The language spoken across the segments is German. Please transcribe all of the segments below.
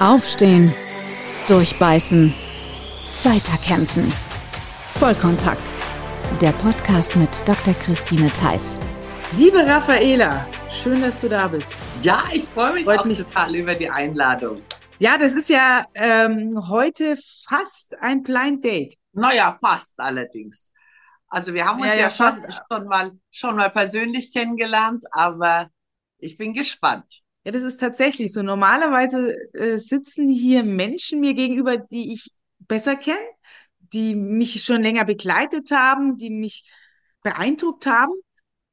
Aufstehen, durchbeißen, weiterkämpfen. Vollkontakt. Der Podcast mit Dr. Christine Theiss. Liebe Raffaela, schön, dass du da bist. Ja, ich freue mich Freut auch mich. total über die Einladung. Ja, das ist ja ähm, heute fast ein Blind Date. Naja, fast allerdings. Also wir haben uns Ja, ja, ja, fast. schon mal, schon mal persönlich kennengelernt, aber ich bin gespannt. Ja, das ist tatsächlich so. Normalerweise äh, sitzen hier Menschen mir gegenüber, die ich besser kenne, die mich schon länger begleitet haben, die mich beeindruckt haben.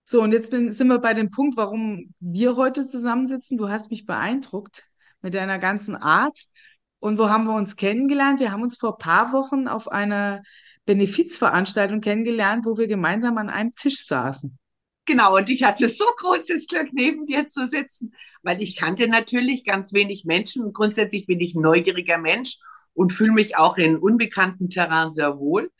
So, und jetzt bin, sind wir bei dem Punkt, warum wir heute zusammensitzen. Du hast mich beeindruckt mit deiner ganzen Art. Und wo haben wir uns kennengelernt? Wir haben uns vor ein paar Wochen auf einer Benefizveranstaltung kennengelernt, wo wir gemeinsam an einem Tisch saßen. Genau, und ich hatte so großes Glück, neben dir zu sitzen, weil ich kannte natürlich ganz wenig Menschen und grundsätzlich bin ich ein neugieriger Mensch und fühle mich auch in unbekannten Terrain sehr wohl.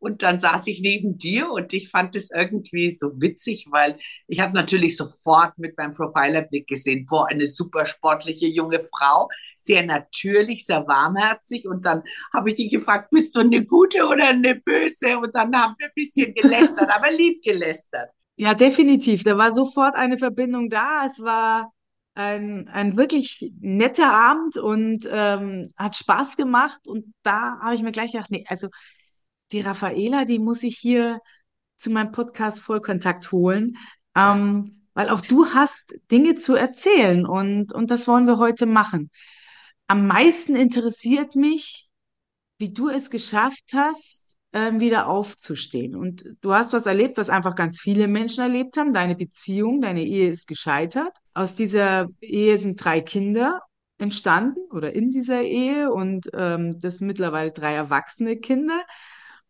Und dann saß ich neben dir und ich fand es irgendwie so witzig, weil ich habe natürlich sofort mit meinem Profilerblick gesehen, boah, eine super sportliche junge Frau, sehr natürlich, sehr warmherzig. Und dann habe ich dich gefragt, bist du eine gute oder eine böse? Und dann haben wir ein bisschen gelästert, aber lieb gelästert. Ja, definitiv. Da war sofort eine Verbindung da. Es war ein, ein wirklich netter Abend und ähm, hat Spaß gemacht. Und da habe ich mir gleich gedacht, nee, also die Raffaela, die muss ich hier zu meinem Podcast Vollkontakt holen, ähm, weil auch du hast Dinge zu erzählen und, und das wollen wir heute machen. Am meisten interessiert mich, wie du es geschafft hast, ähm, wieder aufzustehen. Und du hast was erlebt, was einfach ganz viele Menschen erlebt haben. Deine Beziehung, deine Ehe ist gescheitert. Aus dieser Ehe sind drei Kinder entstanden oder in dieser Ehe und ähm, das mittlerweile drei erwachsene Kinder.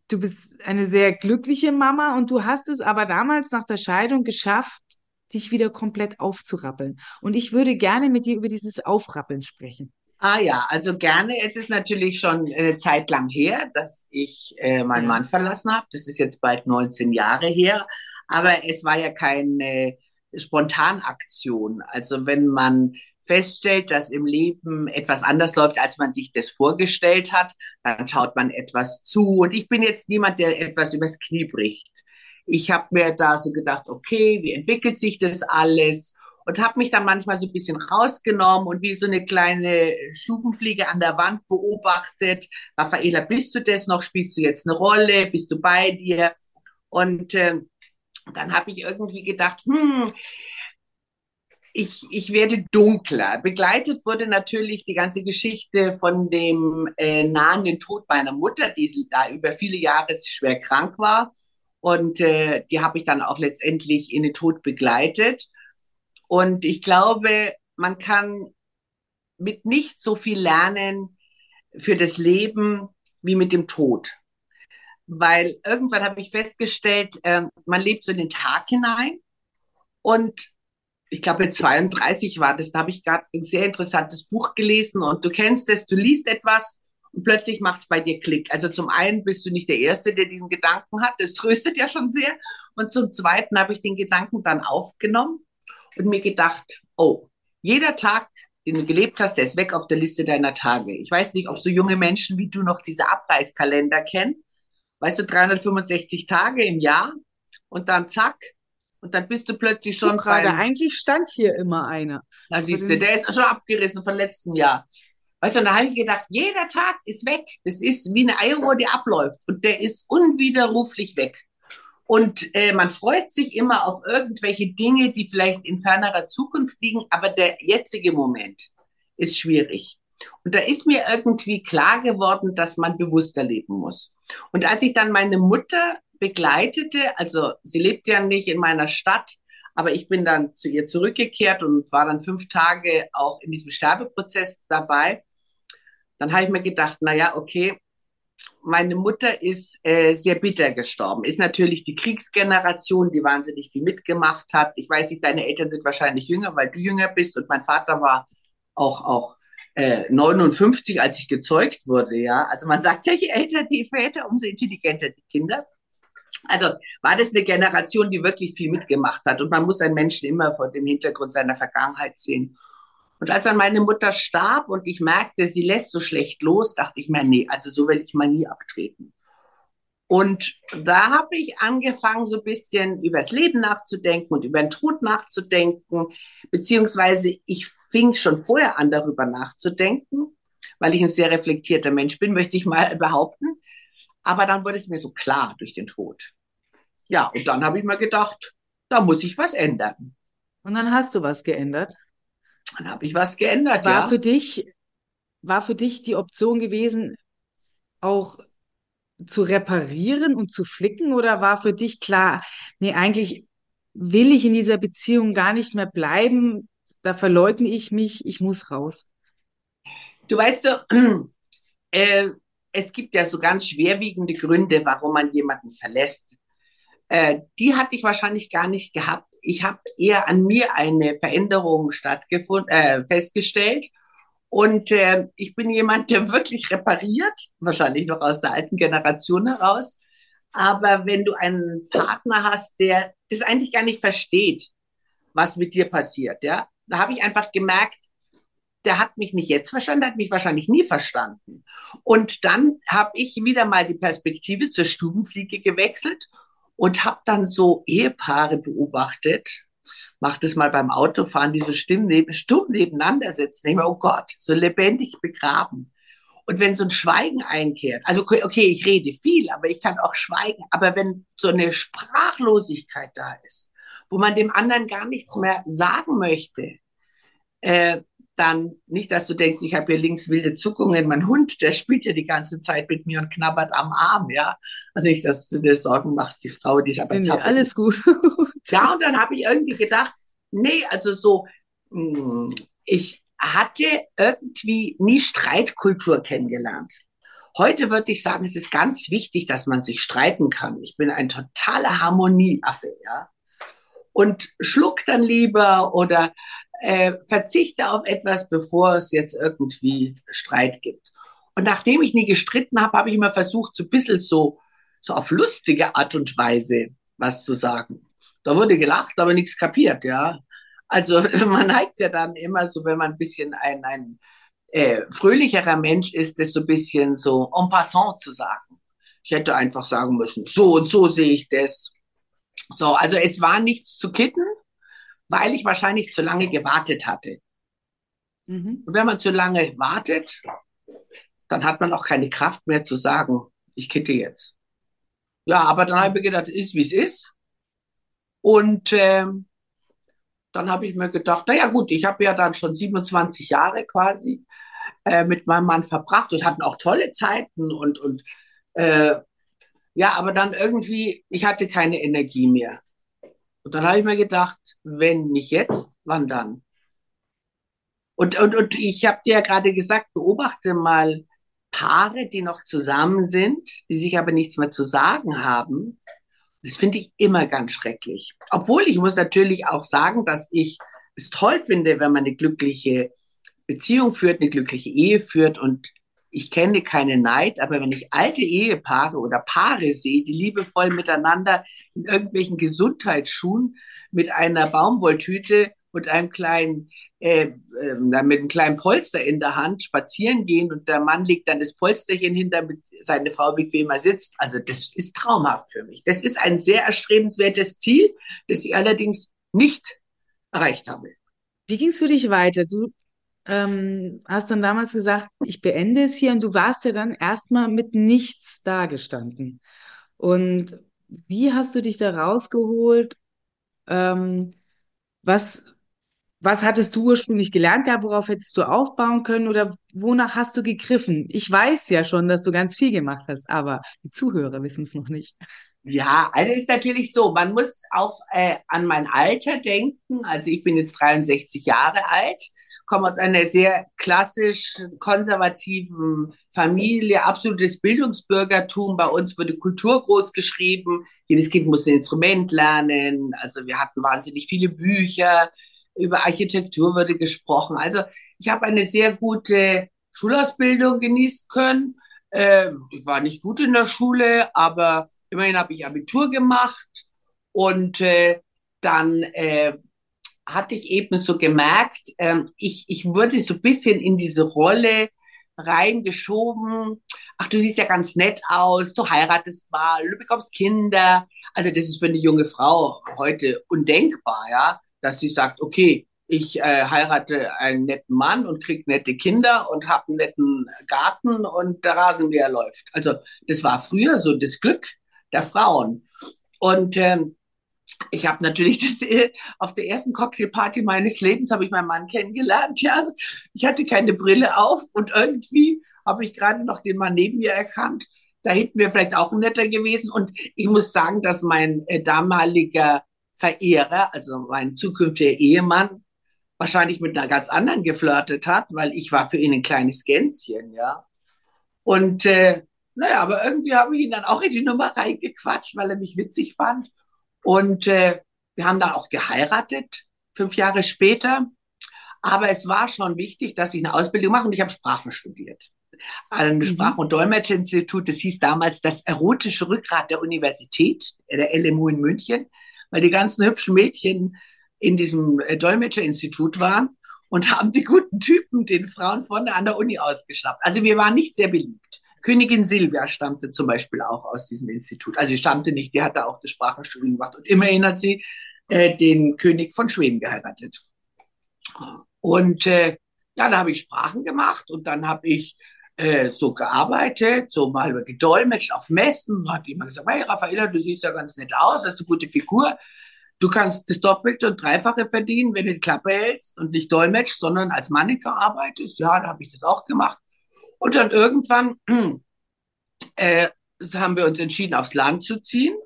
Du bist eine sehr glückliche Mama und du hast es aber damals nach der Scheidung geschafft, dich wieder komplett aufzurappeln. Und ich würde gerne mit dir über dieses Aufrappeln sprechen. Ah ja, also gerne. Es ist natürlich schon eine Zeit lang her, dass ich äh, meinen. Mann verlassen habe. Das ist jetzt bald 19 Jahre her. Aber es war ja keine Spontanaktion. Also wenn man feststellt, dass im Leben etwas anders läuft, als man sich das vorgestellt hat, dann schaut man etwas zu. Und ich bin jetzt niemand, der etwas übers Knie bricht. Ich habe mir da so gedacht, okay, wie entwickelt sich das alles? Und habe mich dann manchmal so ein bisschen rausgenommen und wie so eine kleine Schubenfliege an der Wand beobachtet. Raffaela, bist du das noch? Spielst du jetzt eine Rolle? Bist du bei dir? Und äh, dann habe ich irgendwie gedacht, hm, ich, ich werde dunkler. Begleitet wurde natürlich die ganze Geschichte von dem äh, nahenden Tod meiner Mutter, die da über viele Jahre schwer krank war. Und äh, die habe ich dann auch letztendlich in den Tod begleitet. Und ich glaube, man kann mit nicht so viel lernen für das Leben wie mit dem Tod. Weil irgendwann habe ich festgestellt, äh, man lebt so in den Tag hinein. Und ich glaube, mit 32 war das, da habe ich gerade ein sehr interessantes Buch gelesen. Und du kennst es, du liest etwas und plötzlich macht es bei dir Klick. Also zum einen bist du nicht der Erste, der diesen Gedanken hat. Das tröstet ja schon sehr. Und zum zweiten habe ich den Gedanken dann aufgenommen und mir gedacht, oh, jeder Tag, den du gelebt hast, der ist weg auf der Liste deiner Tage. Ich weiß nicht, ob so junge Menschen wie du noch diese Abreißkalender kennen. Weißt du, 365 Tage im Jahr und dann zack. Und dann bist du plötzlich schon gerade, eigentlich stand hier immer einer. da siehst du, der ist schon abgerissen von letztem Jahr. Weißt du, und da habe ich gedacht, jeder Tag ist weg. Das ist wie eine Eieruhr, die abläuft. Und der ist unwiderruflich weg. Und äh, man freut sich immer auf irgendwelche Dinge, die vielleicht in fernerer Zukunft liegen, aber der jetzige Moment ist schwierig. Und da ist mir irgendwie klar geworden, dass man bewusster leben muss. Und als ich dann meine Mutter begleitete, also sie lebt ja nicht in meiner Stadt, aber ich bin dann zu ihr zurückgekehrt und war dann fünf Tage auch in diesem Sterbeprozess dabei. Dann habe ich mir gedacht, na ja, okay, meine Mutter ist äh, sehr bitter gestorben. Ist natürlich die Kriegsgeneration, die wahnsinnig viel mitgemacht hat. Ich weiß nicht, deine Eltern sind wahrscheinlich jünger, weil du jünger bist und mein Vater war auch auch äh, 59, als ich gezeugt wurde. Ja, also man sagt ja, je älter die Väter, umso intelligenter die Kinder. Also war das eine Generation, die wirklich viel mitgemacht hat. Und man muss einen Menschen immer vor dem Hintergrund seiner Vergangenheit sehen. Und als dann meine Mutter starb und ich merkte, sie lässt so schlecht los, dachte ich mir, nee, also so will ich mal nie abtreten. Und da habe ich angefangen, so ein bisschen übers Leben nachzudenken und über den Tod nachzudenken, beziehungsweise ich fing schon vorher an, darüber nachzudenken, weil ich ein sehr reflektierter Mensch bin, möchte ich mal behaupten. Aber dann wurde es mir so klar durch den Tod. Ja, und dann habe ich mir gedacht, da muss ich was ändern. Und dann hast du was geändert? Dann habe ich was geändert, war ja. Für dich, war für dich die Option gewesen, auch zu reparieren und zu flicken oder war für dich klar, nee, eigentlich will ich in dieser Beziehung gar nicht mehr bleiben, da verleugne ich mich, ich muss raus? Du weißt du, äh, es gibt ja so ganz schwerwiegende Gründe, warum man jemanden verlässt. Äh, die hatte ich wahrscheinlich gar nicht gehabt. Ich habe eher an mir eine Veränderung stattgefunden, äh, festgestellt und äh, ich bin jemand, der wirklich repariert, wahrscheinlich noch aus der alten Generation heraus. Aber wenn du einen Partner hast, der das eigentlich gar nicht versteht, was mit dir passiert, ja, da habe ich einfach gemerkt, der hat mich nicht jetzt verstanden, der hat mich wahrscheinlich nie verstanden. Und dann habe ich wieder mal die Perspektive zur Stubenfliege gewechselt und habe dann so Ehepaare beobachtet, mach das mal beim Autofahren, die so stumm, neben, stumm nebeneinander sitzen. Ich mir, oh Gott, so lebendig begraben. Und wenn so ein Schweigen einkehrt, also okay, ich rede viel, aber ich kann auch schweigen, aber wenn so eine Sprachlosigkeit da ist, wo man dem anderen gar nichts mehr sagen möchte, äh, dann nicht, dass du denkst, ich habe hier links wilde Zuckungen. Mein Hund, der spielt ja die ganze Zeit mit mir und knabbert am Arm, ja. Also nicht, dass du dir Sorgen machst, die Frau, die ist aber nee, Alles gut. ja, und dann habe ich irgendwie gedacht, nee, also so, hm, ich hatte irgendwie nie Streitkultur kennengelernt. Heute würde ich sagen, es ist ganz wichtig, dass man sich streiten kann. Ich bin ein totaler Harmonieaffe, ja. Und schluck dann lieber oder äh, verzichte auf etwas, bevor es jetzt irgendwie Streit gibt. Und nachdem ich nie gestritten habe, habe ich immer versucht, so ein bisschen so, so auf lustige Art und Weise was zu sagen. Da wurde gelacht, aber nichts kapiert, ja. Also man neigt ja dann immer so, wenn man ein bisschen ein, ein äh, fröhlicherer Mensch ist, das so ein bisschen so en passant zu sagen. Ich hätte einfach sagen müssen, so und so sehe ich das. So, also es war nichts zu kitten, weil ich wahrscheinlich zu lange gewartet hatte. Mhm. Und wenn man zu lange wartet, dann hat man auch keine Kraft mehr zu sagen, ich kitte jetzt. Ja, aber dann habe ich gedacht, ist wie es ist. Und äh, dann habe ich mir gedacht, naja gut, ich habe ja dann schon 27 Jahre quasi äh, mit meinem Mann verbracht und hatten auch tolle Zeiten und, und äh, ja, aber dann irgendwie, ich hatte keine Energie mehr. Und dann habe ich mir gedacht, wenn nicht jetzt, wann dann? Und, und, und ich habe dir ja gerade gesagt, beobachte mal Paare, die noch zusammen sind, die sich aber nichts mehr zu sagen haben. Das finde ich immer ganz schrecklich. Obwohl ich muss natürlich auch sagen, dass ich es toll finde, wenn man eine glückliche Beziehung führt, eine glückliche Ehe führt und ich kenne keine Neid, aber wenn ich alte Ehepaare oder Paare sehe, die liebevoll miteinander in irgendwelchen Gesundheitsschuhen mit einer Baumwolltüte und einem kleinen äh, äh, mit einem kleinen Polster in der Hand spazieren gehen und der Mann legt dann das Polsterchen hin, damit seine Frau bequemer sitzt. Also das ist traumhaft für mich. Das ist ein sehr erstrebenswertes Ziel, das ich allerdings nicht erreicht habe. Wie ging es für dich weiter? Du ähm, hast dann damals gesagt, ich beende es hier und du warst ja dann erstmal mit nichts dagestanden. Und wie hast du dich da rausgeholt? Ähm, was, was hattest du ursprünglich gelernt gehabt? Worauf hättest du aufbauen können oder wonach hast du gegriffen? Ich weiß ja schon, dass du ganz viel gemacht hast, aber die Zuhörer wissen es noch nicht. Ja, also ist natürlich so, man muss auch äh, an mein Alter denken. Also ich bin jetzt 63 Jahre alt komme aus einer sehr klassisch konservativen Familie, absolutes Bildungsbürgertum. Bei uns wurde Kultur groß geschrieben. Jedes Kind muss ein Instrument lernen. Also wir hatten wahnsinnig viele Bücher. Über Architektur wurde gesprochen. Also ich habe eine sehr gute Schulausbildung genießen können. Äh, ich war nicht gut in der Schule, aber immerhin habe ich Abitur gemacht und äh, dann äh, hatte ich eben so gemerkt, ähm, ich, ich wurde so ein bisschen in diese Rolle reingeschoben. Ach, du siehst ja ganz nett aus, du heiratest mal, du bekommst Kinder. Also das ist für eine junge Frau heute undenkbar, ja, dass sie sagt, okay, ich äh, heirate einen netten Mann und krieg nette Kinder und habe einen netten Garten und der Rasenmäher läuft. Also das war früher so das Glück der Frauen. Und ähm, ich habe natürlich das äh, auf der ersten Cocktailparty meines Lebens habe ich meinen Mann kennengelernt. Ja, ich hatte keine Brille auf und irgendwie habe ich gerade noch den Mann neben mir erkannt. Da hätten wir vielleicht auch netter gewesen. Und ich muss sagen, dass mein äh, damaliger Verehrer, also mein zukünftiger Ehemann, wahrscheinlich mit einer ganz anderen geflirtet hat, weil ich war für ihn ein kleines Gänschen, ja. Und äh, naja, aber irgendwie habe ich ihn dann auch in die Nummer reingequatscht, weil er mich witzig fand. Und äh, wir haben dann auch geheiratet, fünf Jahre später. Aber es war schon wichtig, dass ich eine Ausbildung mache und ich habe Sprachen studiert. An einem mhm. Sprach- und Dolmetscherinstitut, das hieß damals das erotische Rückgrat der Universität, der LMU in München, weil die ganzen hübschen Mädchen in diesem äh, Dolmetscherinstitut waren und haben die guten Typen den Frauen vorne an der Uni ausgeschnappt. Also wir waren nicht sehr beliebt. Königin Silvia stammte zum Beispiel auch aus diesem Institut. Also sie stammte nicht, die hatte auch das Sprachenstudium gemacht. Und immerhin hat sie äh, den König von Schweden geheiratet. Und äh, ja, da habe ich Sprachen gemacht und dann habe ich äh, so gearbeitet, so mal gedolmetscht auf Messen. Und hat jemand gesagt, hey Raffaella, du siehst ja ganz nett aus, hast eine gute Figur. Du kannst das Doppelte und Dreifache verdienen, wenn du die Klappe hältst und nicht dolmetschst, sondern als Mannequin arbeitest. Ja, da habe ich das auch gemacht. Und dann irgendwann äh, haben wir uns entschieden, aufs Land zu ziehen.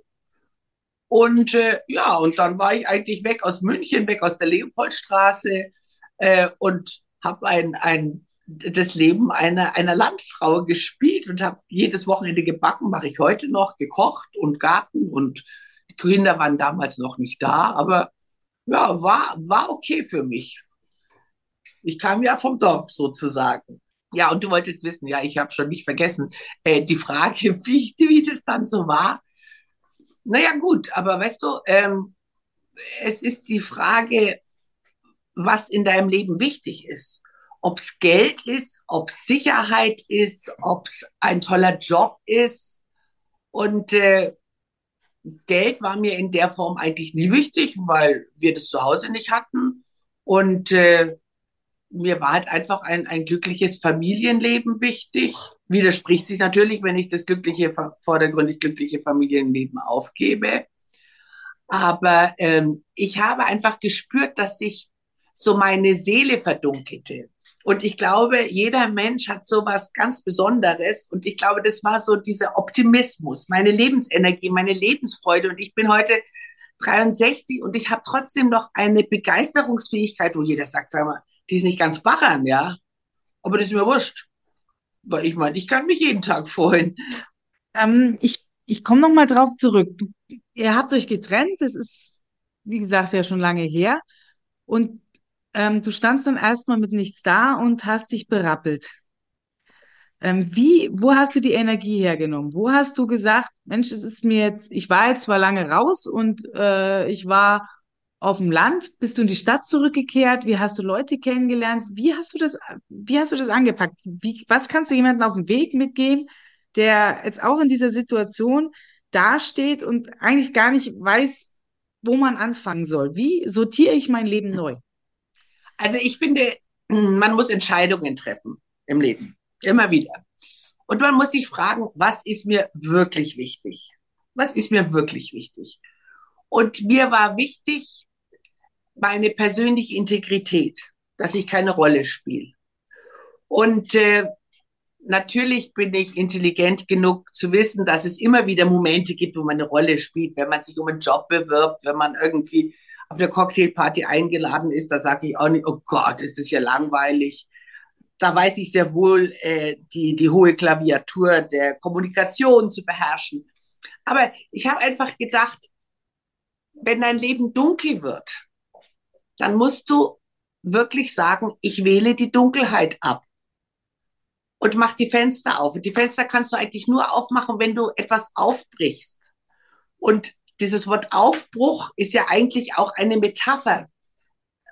Und äh, ja, und dann war ich eigentlich weg aus München, weg aus der Leopoldstraße äh, und habe ein, ein, das Leben einer, einer Landfrau gespielt und habe jedes Wochenende gebacken, mache ich heute noch, gekocht und Garten und die Kinder waren damals noch nicht da, aber ja, war, war okay für mich. Ich kam ja vom Dorf sozusagen. Ja, und du wolltest wissen, ja, ich habe schon nicht vergessen, äh, die Frage, wie, wie das dann so war. Naja, gut, aber weißt du, ähm, es ist die Frage, was in deinem Leben wichtig ist. Ob es Geld ist, ob es Sicherheit ist, ob es ein toller Job ist. Und äh, Geld war mir in der Form eigentlich nie wichtig, weil wir das zu Hause nicht hatten. Und äh, mir war halt einfach ein, ein glückliches Familienleben wichtig. Widerspricht sich natürlich, wenn ich das glückliche, vordergründig glückliche Familienleben aufgebe. Aber ähm, ich habe einfach gespürt, dass sich so meine Seele verdunkelte. Und ich glaube, jeder Mensch hat so was ganz Besonderes. Und ich glaube, das war so dieser Optimismus, meine Lebensenergie, meine Lebensfreude. Und ich bin heute 63 und ich habe trotzdem noch eine Begeisterungsfähigkeit, wo jeder sagt, sag mal, die ist nicht ganz bachern, ja. Aber das ist mir wurscht. Weil ich meine, ich kann mich jeden Tag freuen. Ähm, ich ich komme noch mal drauf zurück. Ihr habt euch getrennt, das ist, wie gesagt, ja schon lange her. Und ähm, du standst dann erstmal mit nichts da und hast dich berappelt. Ähm, wie, wo hast du die Energie hergenommen? Wo hast du gesagt, Mensch, es ist mir jetzt, ich war jetzt zwar lange raus und äh, ich war auf dem Land? Bist du in die Stadt zurückgekehrt? Wie hast du Leute kennengelernt? Wie hast du das, wie hast du das angepackt? Wie, was kannst du jemandem auf dem Weg mitgeben, der jetzt auch in dieser Situation dasteht und eigentlich gar nicht weiß, wo man anfangen soll? Wie sortiere ich mein Leben neu? Also ich finde, man muss Entscheidungen treffen im Leben. Immer wieder. Und man muss sich fragen, was ist mir wirklich wichtig? Was ist mir wirklich wichtig? Und mir war wichtig, meine persönliche Integrität, dass ich keine Rolle spiele. Und äh, natürlich bin ich intelligent genug zu wissen, dass es immer wieder Momente gibt, wo man eine Rolle spielt, wenn man sich um einen Job bewirbt, wenn man irgendwie auf der Cocktailparty eingeladen ist, da sage ich auch nicht, oh Gott, ist das ja langweilig. Da weiß ich sehr wohl, äh, die, die hohe Klaviatur der Kommunikation zu beherrschen. Aber ich habe einfach gedacht, wenn dein Leben dunkel wird, dann musst du wirklich sagen, ich wähle die Dunkelheit ab und mach die Fenster auf. Und die Fenster kannst du eigentlich nur aufmachen, wenn du etwas aufbrichst. Und dieses Wort Aufbruch ist ja eigentlich auch eine Metapher.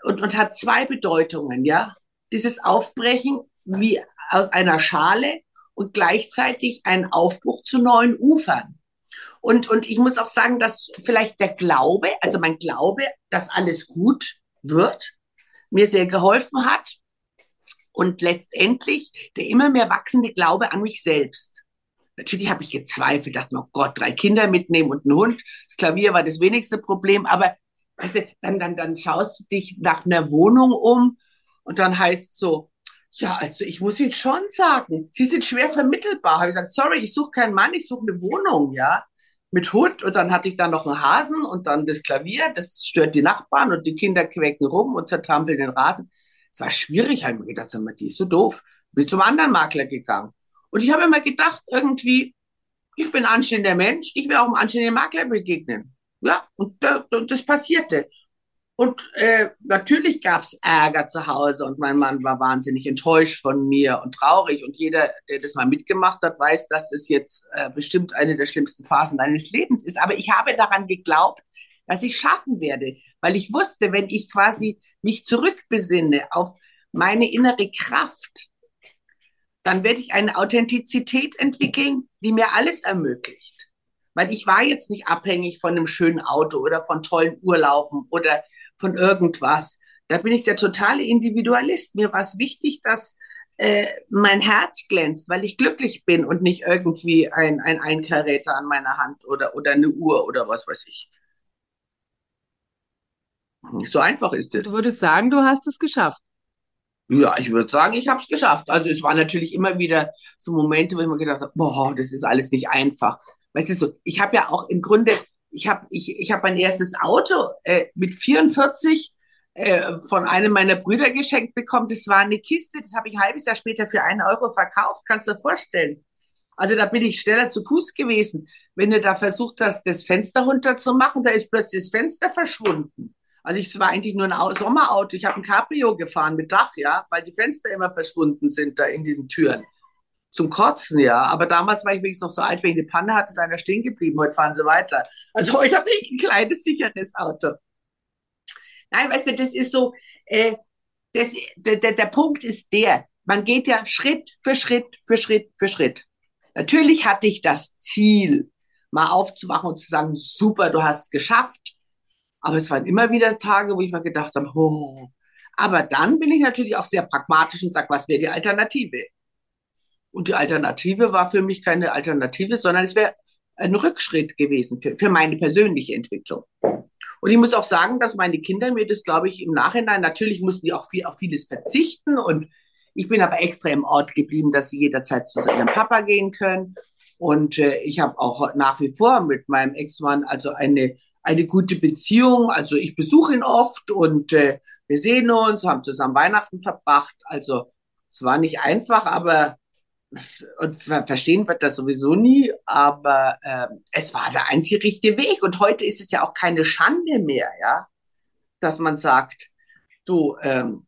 und, und hat zwei Bedeutungen, ja. Dieses Aufbrechen wie aus einer Schale und gleichzeitig ein Aufbruch zu neuen Ufern. Und, und ich muss auch sagen, dass vielleicht der Glaube, also mein Glaube, dass alles gut wird, mir sehr geholfen hat. Und letztendlich der immer mehr wachsende Glaube an mich selbst. Natürlich habe ich gezweifelt, dachte mir, oh Gott, drei Kinder mitnehmen und ein Hund. Das Klavier war das wenigste Problem, aber weißt du, dann, dann, dann schaust du dich nach einer Wohnung um und dann heißt so, ja, also ich muss Ihnen schon sagen, Sie sind schwer vermittelbar. Habe ich gesagt, sorry, ich suche keinen Mann, ich suche eine Wohnung, ja, mit Hund. Und dann hatte ich da noch einen Hasen und dann das Klavier, das stört die Nachbarn und die Kinder quäken rum und zertrampeln den Rasen. Es war schwierig, habe ich mir gedacht, die ist so doof. Bin zum anderen Makler gegangen. Und ich habe immer gedacht, irgendwie, ich bin ein anständiger Mensch, ich will auch einem anständigen Makler begegnen. Ja, und das passierte. Und äh, natürlich gab's Ärger zu Hause und mein Mann war wahnsinnig enttäuscht von mir und traurig. Und jeder, der das mal mitgemacht hat, weiß, dass das jetzt äh, bestimmt eine der schlimmsten Phasen deines Lebens ist. Aber ich habe daran geglaubt, dass ich schaffen werde, weil ich wusste, wenn ich quasi mich zurückbesinne auf meine innere Kraft, dann werde ich eine Authentizität entwickeln, die mir alles ermöglicht. Weil ich war jetzt nicht abhängig von einem schönen Auto oder von tollen Urlauben oder von irgendwas. Da bin ich der totale Individualist. Mir war es wichtig, dass äh, mein Herz glänzt, weil ich glücklich bin und nicht irgendwie ein, ein Einkaräter an meiner Hand oder, oder eine Uhr oder was weiß ich. So einfach ist es. Du würdest sagen, du hast es geschafft. Ja, ich würde sagen, ich habe es geschafft. Also es waren natürlich immer wieder so Momente, wo ich mir gedacht habe, boah, das ist alles nicht einfach. Weißt du, so, ich habe ja auch im Grunde ich habe ich, ich hab mein erstes Auto äh, mit 44 äh, von einem meiner Brüder geschenkt bekommen. Das war eine Kiste, das habe ich ein halbes Jahr später für einen Euro verkauft. Kannst du dir vorstellen? Also da bin ich schneller zu Fuß gewesen. Wenn du da versucht hast, das Fenster runterzumachen, da ist plötzlich das Fenster verschwunden. Also es war eigentlich nur ein Sommerauto. Ich habe ein Cabrio gefahren mit Dach, ja, weil die Fenster immer verschwunden sind da in diesen Türen zum Kotzen, ja. Aber damals war ich wenigstens noch so alt, wenn ich eine Panne hatte, ist einer stehen geblieben. Heute fahren sie weiter. Also heute habe ich ein kleines, sicheres Auto. Nein, weißt du, das ist so, äh, das, der, der, der Punkt ist der, man geht ja Schritt für Schritt für Schritt für Schritt. Natürlich hatte ich das Ziel, mal aufzuwachen und zu sagen, super, du hast es geschafft. Aber es waren immer wieder Tage, wo ich mir gedacht habe, oh. Aber dann bin ich natürlich auch sehr pragmatisch und sage, was wäre die Alternative? Und die Alternative war für mich keine Alternative, sondern es wäre ein Rückschritt gewesen für, für meine persönliche Entwicklung. Und ich muss auch sagen, dass meine Kinder mir das, glaube ich, im Nachhinein, natürlich mussten die auch viel, auf vieles verzichten. Und ich bin aber extra im Ort geblieben, dass sie jederzeit zu ihrem Papa gehen können. Und äh, ich habe auch nach wie vor mit meinem Ex-Mann also eine, eine gute Beziehung. Also ich besuche ihn oft und äh, wir sehen uns, haben zusammen Weihnachten verbracht. Also es war nicht einfach, aber und verstehen wird das sowieso nie, aber äh, es war der einzige richtige Weg. Und heute ist es ja auch keine Schande mehr, ja, dass man sagt, du, ähm,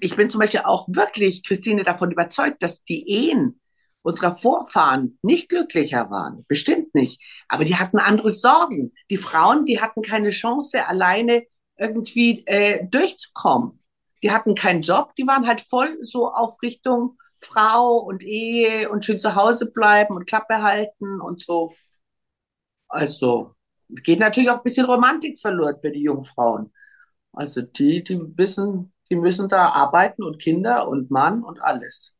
ich bin zum Beispiel auch wirklich, Christine, davon überzeugt, dass die Ehen unserer Vorfahren nicht glücklicher waren. Bestimmt nicht. Aber die hatten andere Sorgen. Die Frauen, die hatten keine Chance, alleine irgendwie äh, durchzukommen. Die hatten keinen Job, die waren halt voll so auf Richtung Frau und Ehe und schön zu Hause bleiben und Klappe halten und so. Also geht natürlich auch ein bisschen Romantik verloren für die Jungfrauen. Also die, die wissen, die müssen da arbeiten und Kinder und Mann und alles.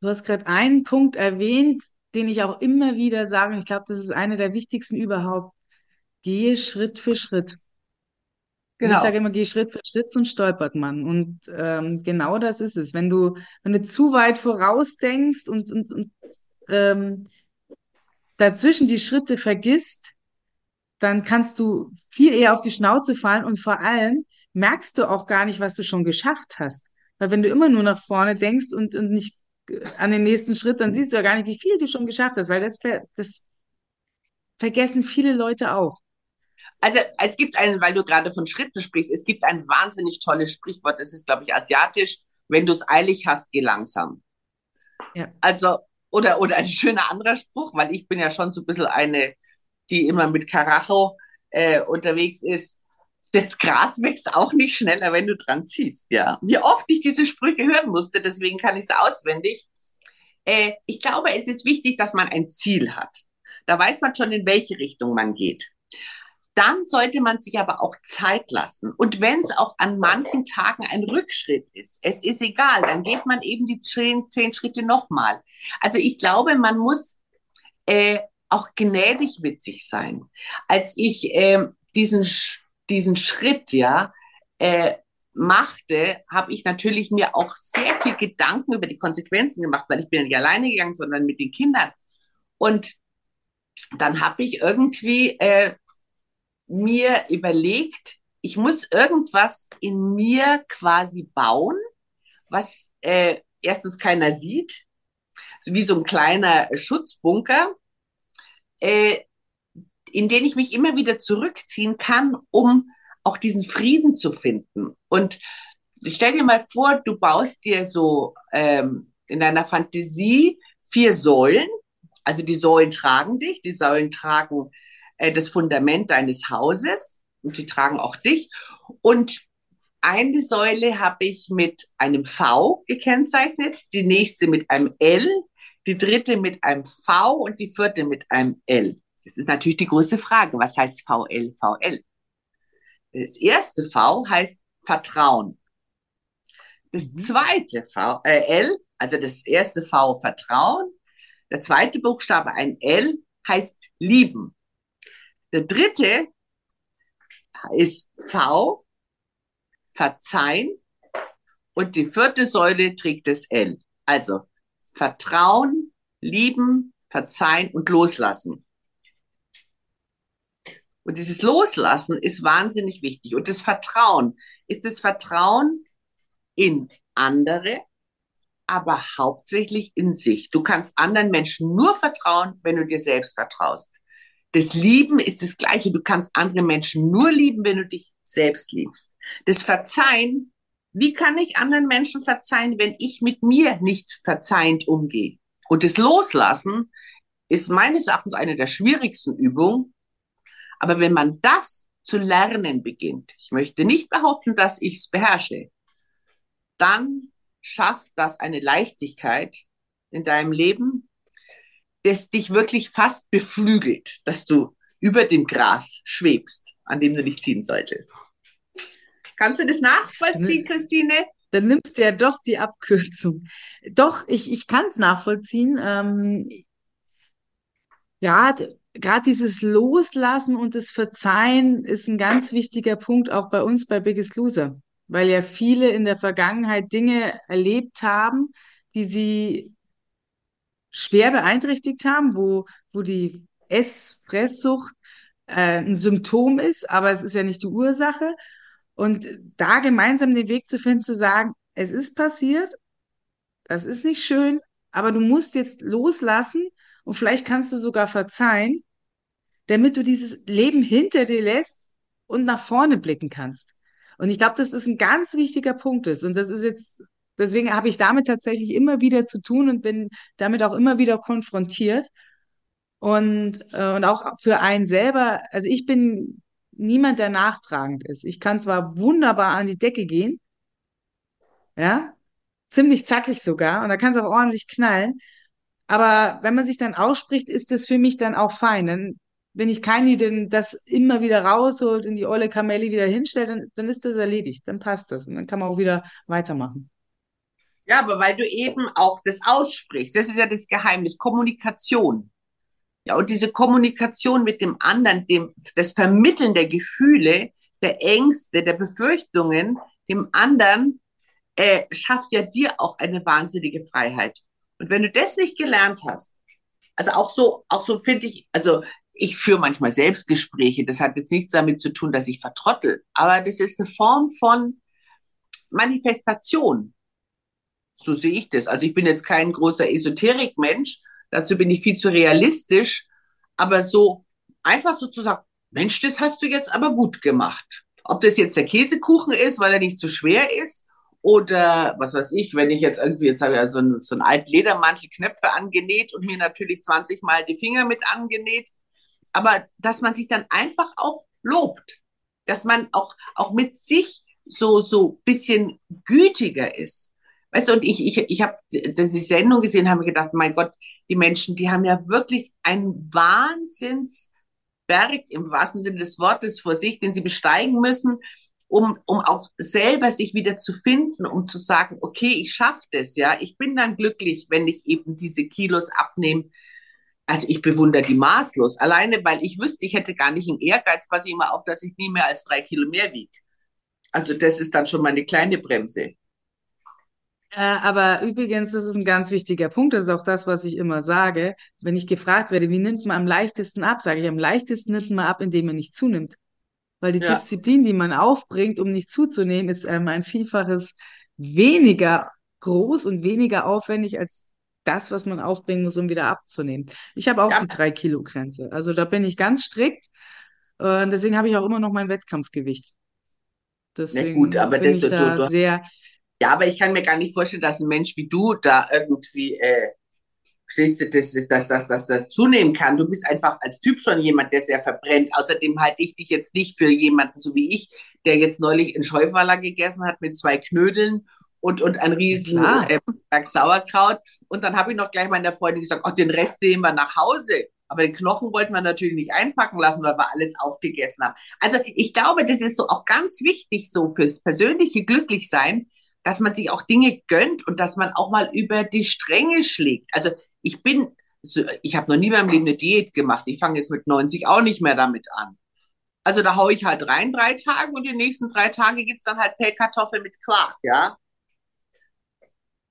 Du hast gerade einen Punkt erwähnt, den ich auch immer wieder sage. Ich glaube, das ist einer der wichtigsten überhaupt. Gehe Schritt für Schritt. Genau. Ich sage immer, geh Schritt für Schritt, sonst stolpert man. Und ähm, genau das ist es. Wenn du, wenn du zu weit vorausdenkst und, und, und ähm, dazwischen die Schritte vergisst, dann kannst du viel eher auf die Schnauze fallen und vor allem merkst du auch gar nicht, was du schon geschafft hast. Weil wenn du immer nur nach vorne denkst und, und nicht äh, an den nächsten Schritt, dann siehst du ja gar nicht, wie viel du schon geschafft hast, weil das, das vergessen viele Leute auch. Also es gibt einen, weil du gerade von Schritten sprichst, es gibt ein wahnsinnig tolles Sprichwort, das ist, glaube ich, asiatisch, wenn du es eilig hast, geh langsam. Ja. Also, oder, oder ein schöner anderer Spruch, weil ich bin ja schon so ein bisschen eine, die immer mit Karacho äh, unterwegs ist. das Gras wächst auch nicht schneller, wenn du dran ziehst, ja. Wie oft ich diese Sprüche hören musste, deswegen kann ich es auswendig. Äh, ich glaube, es ist wichtig, dass man ein Ziel hat. Da weiß man schon, in welche Richtung man geht. Dann sollte man sich aber auch Zeit lassen. Und wenn es auch an manchen Tagen ein Rückschritt ist, es ist egal, dann geht man eben die zehn, zehn Schritte nochmal. Also ich glaube, man muss äh, auch gnädig mit sich sein. Als ich äh, diesen diesen Schritt, ja, äh, machte, habe ich natürlich mir auch sehr viel Gedanken über die Konsequenzen gemacht, weil ich bin nicht alleine gegangen, sondern mit den Kindern. Und dann habe ich irgendwie äh, mir überlegt, ich muss irgendwas in mir quasi bauen, was äh, erstens keiner sieht, so wie so ein kleiner Schutzbunker, äh, in den ich mich immer wieder zurückziehen kann, um auch diesen Frieden zu finden. Und stell dir mal vor, du baust dir so ähm, in deiner Fantasie vier Säulen. Also die Säulen tragen dich, die Säulen tragen äh, das Fundament deines Hauses und sie tragen auch dich. Und eine Säule habe ich mit einem V gekennzeichnet, die nächste mit einem L, die dritte mit einem V und die vierte mit einem L. Das ist natürlich die große Frage. Was heißt VL, VL? Das erste V heißt Vertrauen. Das mhm. zweite V, äh, L, also das erste V Vertrauen. Der zweite Buchstabe, ein L, heißt lieben. Der dritte ist V, verzeihen. Und die vierte Säule trägt das L. Also Vertrauen, lieben, verzeihen und loslassen. Und dieses Loslassen ist wahnsinnig wichtig. Und das Vertrauen ist das Vertrauen in andere, aber hauptsächlich in sich. Du kannst anderen Menschen nur vertrauen, wenn du dir selbst vertraust. Das Lieben ist das Gleiche. Du kannst andere Menschen nur lieben, wenn du dich selbst liebst. Das Verzeihen, wie kann ich anderen Menschen verzeihen, wenn ich mit mir nicht verzeihend umgehe? Und das Loslassen ist meines Erachtens eine der schwierigsten Übungen, aber wenn man das zu lernen beginnt, ich möchte nicht behaupten, dass ich es beherrsche, dann schafft das eine Leichtigkeit in deinem Leben, das dich wirklich fast beflügelt, dass du über dem Gras schwebst, an dem du dich ziehen solltest. Kannst du das nachvollziehen, Christine? Dann nimmst du ja doch die Abkürzung. Doch, ich, ich kann es nachvollziehen. Ähm, ja, gerade dieses Loslassen und das Verzeihen ist ein ganz wichtiger Punkt auch bei uns bei Biggest Loser, weil ja viele in der Vergangenheit Dinge erlebt haben, die sie schwer beeinträchtigt haben, wo, wo die Essfresssucht äh, ein Symptom ist, aber es ist ja nicht die Ursache. Und da gemeinsam den Weg zu finden, zu sagen, es ist passiert, das ist nicht schön, aber du musst jetzt loslassen und vielleicht kannst du sogar verzeihen damit du dieses Leben hinter dir lässt und nach vorne blicken kannst. Und ich glaube, das ein ganz wichtiger Punkt ist. Und das ist jetzt, deswegen habe ich damit tatsächlich immer wieder zu tun und bin damit auch immer wieder konfrontiert. Und, äh, und auch für einen selber, also ich bin niemand, der nachtragend ist. Ich kann zwar wunderbar an die Decke gehen, ja, ziemlich zackig sogar, und da kann es auch ordentlich knallen. Aber wenn man sich dann ausspricht, ist das für mich dann auch fein. Dann wenn ich keine, denn das immer wieder rausholt und die olle Kamelle wieder hinstellt, dann, dann ist das erledigt, dann passt das und dann kann man auch wieder weitermachen. Ja, aber weil du eben auch das aussprichst, das ist ja das Geheimnis, Kommunikation. Ja, und diese Kommunikation mit dem anderen, dem, das Vermitteln der Gefühle, der Ängste, der Befürchtungen, dem anderen, äh, schafft ja dir auch eine wahnsinnige Freiheit. Und wenn du das nicht gelernt hast, also auch so, auch so finde ich, also ich führe manchmal Selbstgespräche. Das hat jetzt nichts damit zu tun, dass ich vertrottel. Aber das ist eine Form von Manifestation. So sehe ich das. Also ich bin jetzt kein großer Esoterikmensch. Dazu bin ich viel zu realistisch. Aber so einfach so zu sagen, Mensch, das hast du jetzt aber gut gemacht. Ob das jetzt der Käsekuchen ist, weil er nicht zu schwer ist, oder was weiß ich, wenn ich jetzt irgendwie, jetzt habe ich also so einen alten Ledermantel, Knöpfe angenäht und mir natürlich 20 Mal die Finger mit angenäht, aber dass man sich dann einfach auch lobt. dass man auch, auch mit sich so, so bisschen gütiger ist. Weißt du, und ich, ich, ich habe die Sendung gesehen, habe mir gedacht, mein Gott, die Menschen, die haben ja wirklich einen Wahnsinnsberg im wahrsten Sinne des Wortes vor sich, den sie besteigen müssen, um, um auch selber sich wieder zu finden, um zu sagen, okay, ich schaffe das, ja, ich bin dann glücklich, wenn ich eben diese Kilos abnehme. Also ich bewundere die maßlos, alleine weil ich wüsste, ich hätte gar nicht einen Ehrgeiz, passe ich immer auf, dass ich nie mehr als drei Kilo mehr wiege. Also das ist dann schon mal eine kleine Bremse. Äh, aber übrigens, das ist ein ganz wichtiger Punkt. Das ist auch das, was ich immer sage. Wenn ich gefragt werde, wie nimmt man am leichtesten ab, sage ich, am leichtesten nimmt man ab, indem man nicht zunimmt. Weil die ja. Disziplin, die man aufbringt, um nicht zuzunehmen, ist ähm, ein Vielfaches weniger groß und weniger aufwendig als das, was man aufbringen muss, um wieder abzunehmen. Ich habe auch ja. die drei Kilo Grenze. Also da bin ich ganz strikt. Äh, deswegen habe ich auch immer noch mein Wettkampfgewicht. Deswegen Na gut, aber bin das, ich da du, du, sehr ja, aber ich kann mir gar nicht vorstellen, dass ein Mensch wie du da irgendwie, äh, stehst du, dass das, das, das, das zunehmen kann. Du bist einfach als Typ schon jemand, der sehr verbrennt. Außerdem halte ich dich jetzt nicht für jemanden so wie ich, der jetzt neulich in Scheuwaller gegessen hat mit zwei Knödeln und, und ein riesen äh, Sauerkraut. Und dann habe ich noch gleich meiner Freundin gesagt, oh, den Rest nehmen wir nach Hause. Aber den Knochen wollten wir natürlich nicht einpacken lassen, weil wir alles aufgegessen haben. Also ich glaube, das ist so auch ganz wichtig so fürs persönliche Glücklichsein, dass man sich auch Dinge gönnt und dass man auch mal über die Stränge schlägt. Also ich bin, ich habe noch nie in meinem Leben eine Diät gemacht. Ich fange jetzt mit 90 auch nicht mehr damit an. Also da haue ich halt rein drei Tage und die nächsten drei Tage gibt's dann halt Pellkartoffeln mit Quark, ja.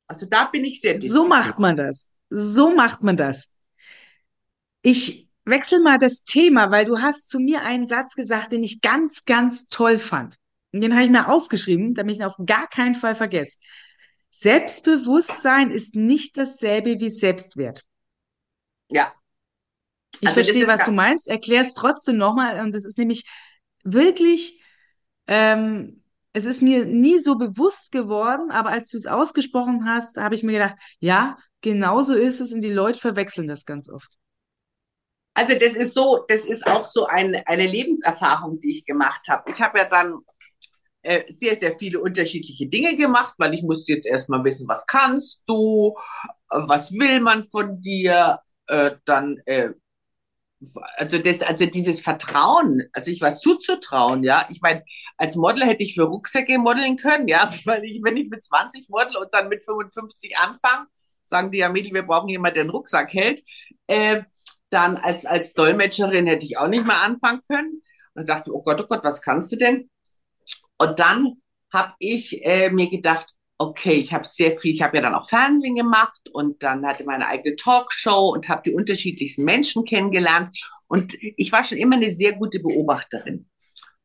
Also da bin ich sehr So macht man das. So macht man das. Ich wechsle mal das Thema, weil du hast zu mir einen Satz gesagt, den ich ganz, ganz toll fand. Und den habe ich mir aufgeschrieben, damit ich ihn auf gar keinen Fall vergesse. Selbstbewusstsein ist nicht dasselbe wie Selbstwert. Ja. Ich also verstehe, was du meinst. Erklär es trotzdem nochmal. Und das ist nämlich wirklich, ähm, es ist mir nie so bewusst geworden, aber als du es ausgesprochen hast, habe ich mir gedacht, ja, genau so ist es und die Leute verwechseln das ganz oft. Also das ist so, das ist auch so eine, eine Lebenserfahrung, die ich gemacht habe. Ich habe ja dann äh, sehr, sehr viele unterschiedliche Dinge gemacht, weil ich musste jetzt erstmal wissen, was kannst du, äh, was will man von dir, äh, dann, äh, also das, also dieses Vertrauen, also ich was zuzutrauen, ja. Ich meine, als Model hätte ich für Rucksäcke modeln können, ja, weil ich, wenn ich mit 20 model und dann mit 55 anfange, sagen die ja, Mädel, wir brauchen jemanden, der einen Rucksack hält. Äh, dann als, als Dolmetscherin hätte ich auch nicht mehr anfangen können. Und dachte, oh Gott, oh Gott, was kannst du denn? Und dann habe ich äh, mir gedacht, okay, ich habe sehr viel, ich habe ja dann auch Fernsehen gemacht und dann hatte meine eigene Talkshow und habe die unterschiedlichsten Menschen kennengelernt. Und ich war schon immer eine sehr gute Beobachterin.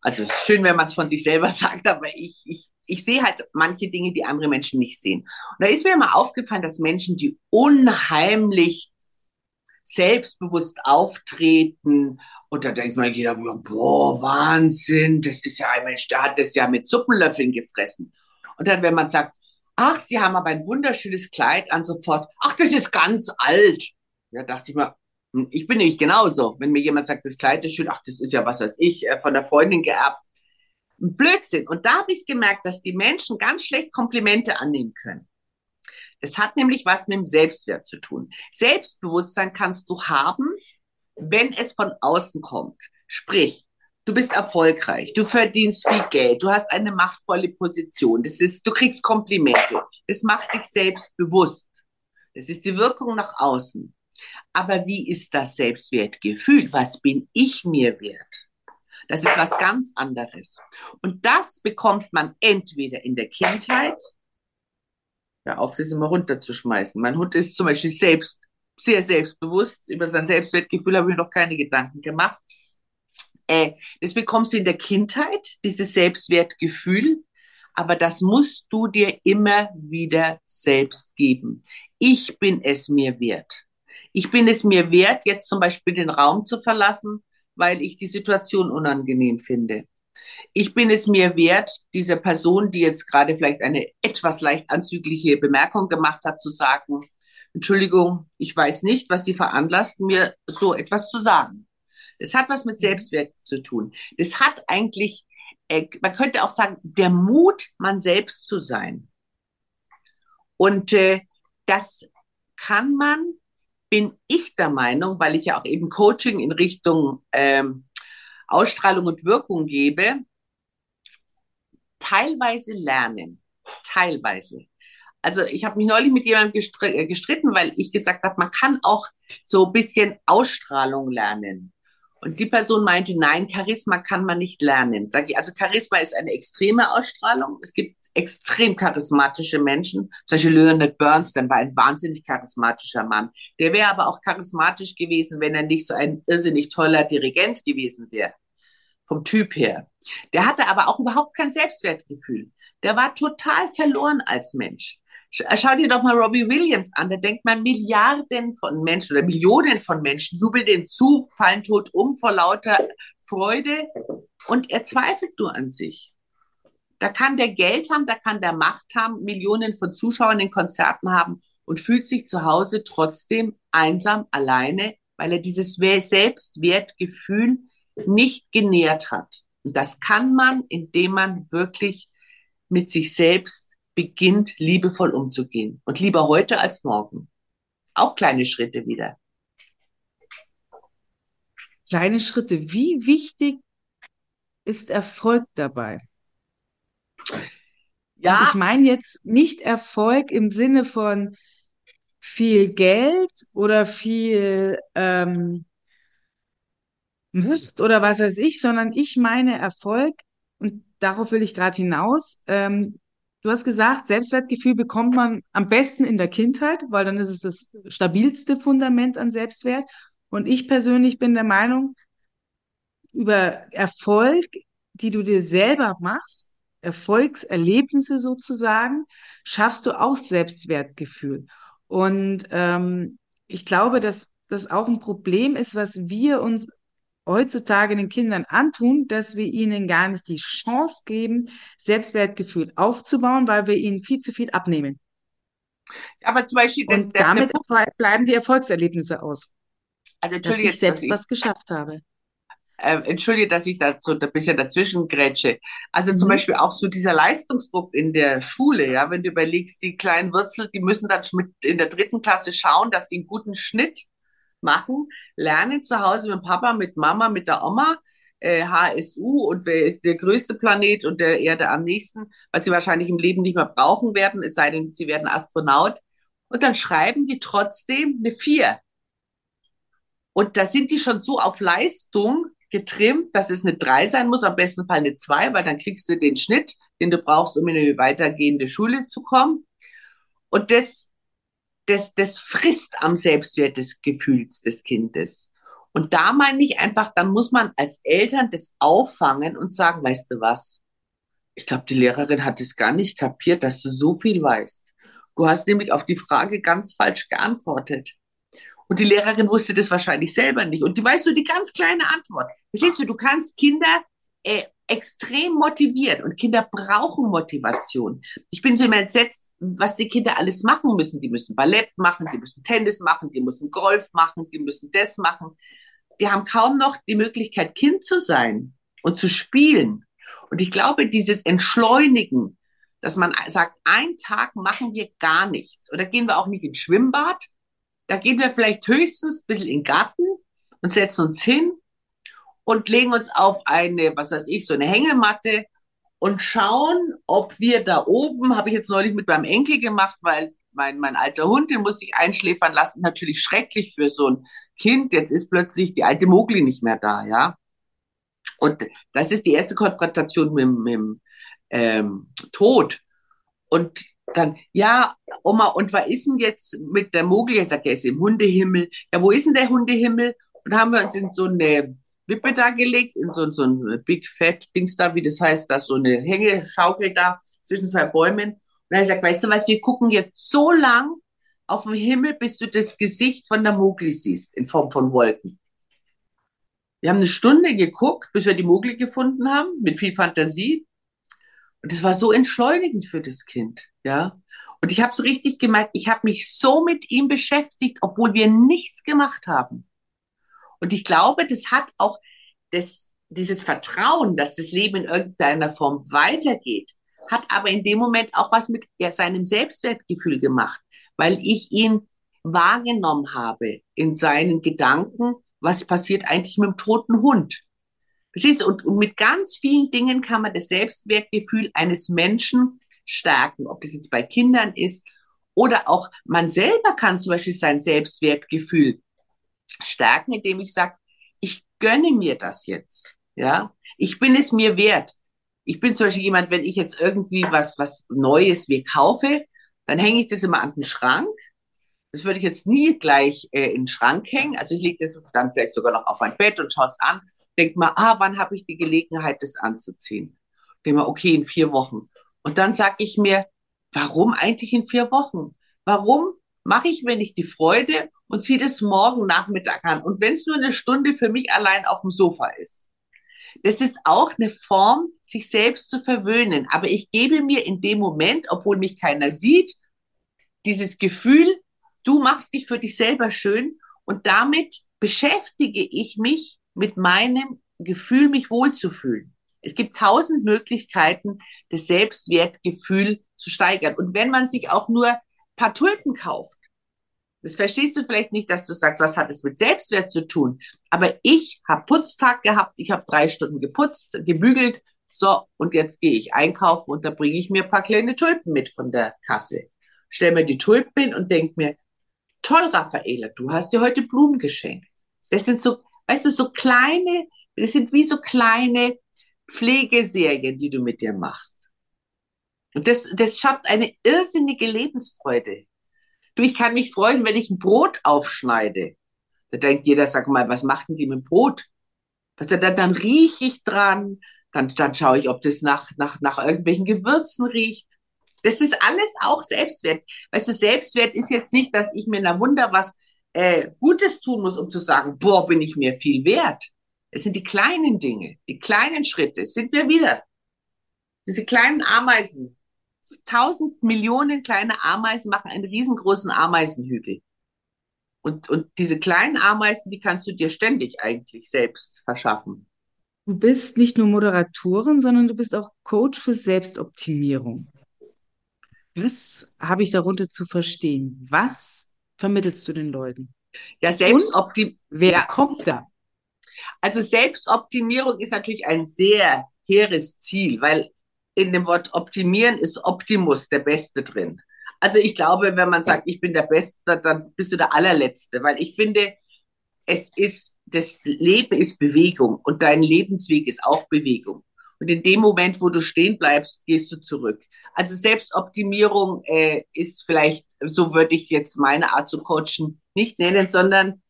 Also es ist schön, wenn man es von sich selber sagt, aber ich, ich, ich sehe halt manche Dinge, die andere Menschen nicht sehen. Und da ist mir immer aufgefallen, dass Menschen, die unheimlich selbstbewusst auftreten und da denkt man jeder, boah, Wahnsinn, das ist ja ein Mensch, der hat das ja mit Suppenlöffeln gefressen. Und dann, wenn man sagt, ach, Sie haben aber ein wunderschönes Kleid an, sofort, ach, das ist ganz alt. Ja, dachte ich mal, hm, ich bin nämlich genauso. Wenn mir jemand sagt, das Kleid ist schön, ach, das ist ja, was weiß ich, äh, von der Freundin geerbt. Blödsinn. Und da habe ich gemerkt, dass die Menschen ganz schlecht Komplimente annehmen können. Es hat nämlich was mit dem Selbstwert zu tun. Selbstbewusstsein kannst du haben, wenn es von außen kommt, sprich, du bist erfolgreich, du verdienst viel Geld, du hast eine machtvolle Position, das ist, du kriegst Komplimente, das macht dich selbstbewusst. Das ist die Wirkung nach außen. Aber wie ist das Selbstwertgefühl? Was bin ich mir wert? Das ist was ganz anderes. Und das bekommt man entweder in der Kindheit, ja, auf das immer runterzuschmeißen. Mein Hund ist zum Beispiel selbst sehr selbstbewusst. Über sein Selbstwertgefühl habe ich noch keine Gedanken gemacht. Äh, das bekommst du in der Kindheit, dieses Selbstwertgefühl. Aber das musst du dir immer wieder selbst geben. Ich bin es mir wert. Ich bin es mir wert, jetzt zum Beispiel den Raum zu verlassen, weil ich die Situation unangenehm finde. Ich bin es mir wert, dieser Person, die jetzt gerade vielleicht eine etwas leicht anzügliche Bemerkung gemacht hat, zu sagen, Entschuldigung, ich weiß nicht, was Sie veranlasst, mir so etwas zu sagen. Das hat was mit Selbstwert zu tun. Das hat eigentlich äh, man könnte auch sagen, der Mut, man selbst zu sein. Und äh, das kann man, bin ich der Meinung, weil ich ja auch eben Coaching in Richtung ähm, Ausstrahlung und Wirkung gebe, teilweise lernen. Teilweise. Also ich habe mich neulich mit jemandem äh, gestritten, weil ich gesagt habe, man kann auch so ein bisschen Ausstrahlung lernen. Und die Person meinte, nein, Charisma kann man nicht lernen. Sag ich, also Charisma ist eine extreme Ausstrahlung. Es gibt extrem charismatische Menschen. Zum Beispiel Leonard Bernstein war ein wahnsinnig charismatischer Mann. Der wäre aber auch charismatisch gewesen, wenn er nicht so ein irrsinnig toller Dirigent gewesen wäre. Vom Typ her. Der hatte aber auch überhaupt kein Selbstwertgefühl. Der war total verloren als Mensch. Schau dir doch mal Robbie Williams an. Da denkt man, Milliarden von Menschen oder Millionen von Menschen jubeln den zu, fallen tot um vor lauter Freude und er zweifelt nur an sich. Da kann der Geld haben, da kann der Macht haben, Millionen von Zuschauern in Konzerten haben und fühlt sich zu Hause trotzdem einsam, alleine, weil er dieses Selbstwertgefühl nicht genährt hat. Und das kann man, indem man wirklich mit sich selbst beginnt, liebevoll umzugehen. Und lieber heute als morgen. Auch kleine Schritte wieder. Kleine Schritte. Wie wichtig ist Erfolg dabei? Ja. Und ich meine jetzt nicht Erfolg im Sinne von viel Geld oder viel ähm, Lust oder was weiß ich, sondern ich meine Erfolg, und darauf will ich gerade hinaus, ähm, Du hast gesagt, Selbstwertgefühl bekommt man am besten in der Kindheit, weil dann ist es das stabilste Fundament an Selbstwert. Und ich persönlich bin der Meinung, über Erfolg, die du dir selber machst, Erfolgserlebnisse sozusagen, schaffst du auch Selbstwertgefühl. Und ähm, ich glaube, dass das auch ein Problem ist, was wir uns heutzutage den Kindern antun, dass wir ihnen gar nicht die Chance geben, Selbstwertgefühl aufzubauen, weil wir ihnen viel zu viel abnehmen. Aber zum Beispiel, das, und der, damit bleiben die Erfolgserlebnisse aus. Also dass ich selbst dass was geschafft habe. Äh, entschuldige, dass ich da so ein bisschen dazwischen grätsche. Also mhm. zum Beispiel auch so dieser Leistungsdruck in der Schule, ja, wenn du überlegst, die kleinen Wurzel, die müssen dann mit in der dritten Klasse schauen, dass sie einen guten Schnitt machen, lernen zu Hause mit Papa, mit Mama, mit der Oma, äh, HSU und wer ist der größte Planet und der Erde am nächsten, was sie wahrscheinlich im Leben nicht mehr brauchen werden, es sei denn, sie werden Astronaut. Und dann schreiben die trotzdem eine vier. Und da sind die schon so auf Leistung getrimmt, dass es eine drei sein muss, am besten Fall eine zwei, weil dann kriegst du den Schnitt, den du brauchst, um in eine weitergehende Schule zu kommen. Und das das, das frisst am Selbstwert des Gefühls des Kindes. Und da meine ich einfach, dann muss man als Eltern das auffangen und sagen, weißt du was? Ich glaube, die Lehrerin hat es gar nicht kapiert, dass du so viel weißt. Du hast nämlich auf die Frage ganz falsch geantwortet. Und die Lehrerin wusste das wahrscheinlich selber nicht. Und die weißt du die ganz kleine Antwort. Verstehst du, du kannst Kinder äh, extrem motivieren und Kinder brauchen Motivation. Ich bin so immer entsetzt, was die Kinder alles machen müssen. Die müssen Ballett machen, die müssen Tennis machen, die müssen Golf machen, die müssen das machen. Die haben kaum noch die Möglichkeit, Kind zu sein und zu spielen. Und ich glaube, dieses Entschleunigen, dass man sagt, einen Tag machen wir gar nichts oder gehen wir auch nicht ins Schwimmbad, da gehen wir vielleicht höchstens ein bisschen in den Garten und setzen uns hin und legen uns auf eine, was weiß ich, so eine Hängematte und schauen, ob wir da oben, habe ich jetzt neulich mit meinem Enkel gemacht, weil mein, mein alter Hund, den muss ich einschläfern lassen, natürlich schrecklich für so ein Kind. Jetzt ist plötzlich die alte Mogli nicht mehr da, ja. Und das ist die erste Konfrontation mit, mit dem ähm, Tod. Und dann, ja, Oma, und was ist denn jetzt mit der Mogli? Ich sage, er ist im Hundehimmel. Ja, wo ist denn der Hundehimmel? Und haben wir uns in so eine Wippe da gelegt, in so, so ein Big Fat Dings da, wie das heißt, da so eine Hängeschaukel da zwischen zwei Bäumen. Und dann habe ich gesagt, weißt du was, wir gucken jetzt so lang auf den Himmel, bis du das Gesicht von der Mogli siehst, in Form von Wolken. Wir haben eine Stunde geguckt, bis wir die Mogli gefunden haben, mit viel Fantasie. Und das war so entschleunigend für das Kind, ja. Und ich habe so richtig gemerkt, ich habe mich so mit ihm beschäftigt, obwohl wir nichts gemacht haben. Und ich glaube, das hat auch das, dieses Vertrauen, dass das Leben in irgendeiner Form weitergeht, hat aber in dem Moment auch was mit seinem Selbstwertgefühl gemacht, weil ich ihn wahrgenommen habe in seinen Gedanken, was passiert eigentlich mit dem toten Hund. Verstehst und mit ganz vielen Dingen kann man das Selbstwertgefühl eines Menschen stärken, ob das jetzt bei Kindern ist oder auch man selber kann zum Beispiel sein Selbstwertgefühl stärken, indem ich sage, ich gönne mir das jetzt. Ja, ich bin es mir wert. Ich bin zum Beispiel jemand, wenn ich jetzt irgendwie was, was Neues mir kaufe, dann hänge ich das immer an den Schrank. Das würde ich jetzt nie gleich äh, in den Schrank hängen. Also ich lege das dann vielleicht sogar noch auf mein Bett und schaue es an. Denk mal, ah, wann habe ich die Gelegenheit, das anzuziehen? Denk mal, okay, in vier Wochen. Und dann sage ich mir, warum eigentlich in vier Wochen? Warum mache ich mir nicht die Freude und ziehe das morgen Nachmittag an? Und wenn es nur eine Stunde für mich allein auf dem Sofa ist. Das ist auch eine Form, sich selbst zu verwöhnen. Aber ich gebe mir in dem Moment, obwohl mich keiner sieht, dieses Gefühl, du machst dich für dich selber schön und damit beschäftige ich mich mit meinem Gefühl, mich wohlzufühlen. Es gibt tausend Möglichkeiten, das Selbstwertgefühl zu steigern. Und wenn man sich auch nur paar Tulpen kauft, das verstehst du vielleicht nicht, dass du sagst, was hat es mit Selbstwert zu tun? Aber ich habe Putztag gehabt, ich habe drei Stunden geputzt, gebügelt, so, und jetzt gehe ich einkaufen und da bringe ich mir ein paar kleine Tulpen mit von der Kasse. Stell mir die Tulpen hin und denk mir, toll, Raffaela, du hast dir heute Blumen geschenkt. Das sind so, weißt du, so kleine, das sind wie so kleine Pflegeserien, die du mit dir machst. Und das, das schafft eine irrsinnige Lebensfreude. Du, ich kann mich freuen, wenn ich ein Brot aufschneide. Da denkt jeder, sag mal, was macht denn die mit Brot? Was, dann, dann rieche ich dran, dann, dann schaue ich, ob das nach, nach, nach irgendwelchen Gewürzen riecht. Das ist alles auch Selbstwert. Weißt du, Selbstwert ist jetzt nicht, dass ich mir na Wunder was äh, Gutes tun muss, um zu sagen, boah, bin ich mir viel wert. Es sind die kleinen Dinge, die kleinen Schritte. Sind wir wieder. Diese kleinen Ameisen, tausend Millionen kleine Ameisen machen einen riesengroßen Ameisenhügel. Und, und diese kleinen Ameisen, die kannst du dir ständig eigentlich selbst verschaffen. Du bist nicht nur Moderatorin, sondern du bist auch Coach für Selbstoptimierung. Was habe ich darunter zu verstehen? Was vermittelst du den Leuten? Ja, Selbstoptimierung. Wer ja. kommt da? Also Selbstoptimierung ist natürlich ein sehr hehres Ziel, weil in dem Wort optimieren ist Optimus der Beste drin. Also ich glaube, wenn man sagt, ich bin der Beste, dann bist du der allerletzte, weil ich finde, es ist, das Leben ist Bewegung und dein Lebensweg ist auch Bewegung. Und in dem Moment, wo du stehen bleibst, gehst du zurück. Also Selbstoptimierung äh, ist vielleicht, so würde ich jetzt meine Art zu coachen nicht nennen, sondern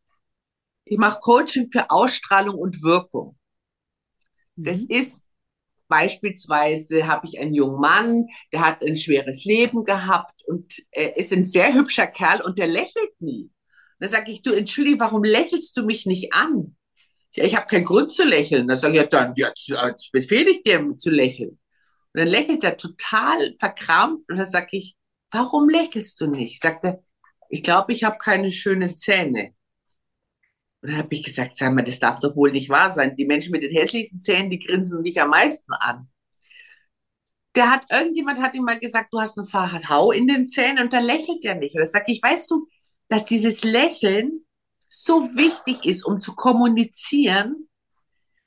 ich mache Coaching für Ausstrahlung und Wirkung. Das mhm. ist Beispielsweise habe ich einen jungen Mann, der hat ein schweres Leben gehabt und äh, ist ein sehr hübscher Kerl und der lächelt nie. Da sage ich, du, entschuldige, warum lächelst du mich nicht an? Ja, ich habe keinen Grund zu lächeln. Da sage ich, ja, dann jetzt, jetzt befehle ich dir zu lächeln. Und dann lächelt er total verkrampft und dann sage ich, warum lächelst du nicht? Sagt er, ich glaube, ich habe keine schönen Zähne. Und dann habe ich gesagt, sag mal, das darf doch wohl nicht wahr sein. Die Menschen mit den hässlichsten Zähnen, die grinsen dich am meisten an. Der hat, irgendjemand hat ihm mal gesagt, du hast einen Hau in den Zähnen und dann lächelt er nicht. Und da sage ich, weißt du, dass dieses Lächeln so wichtig ist, um zu kommunizieren.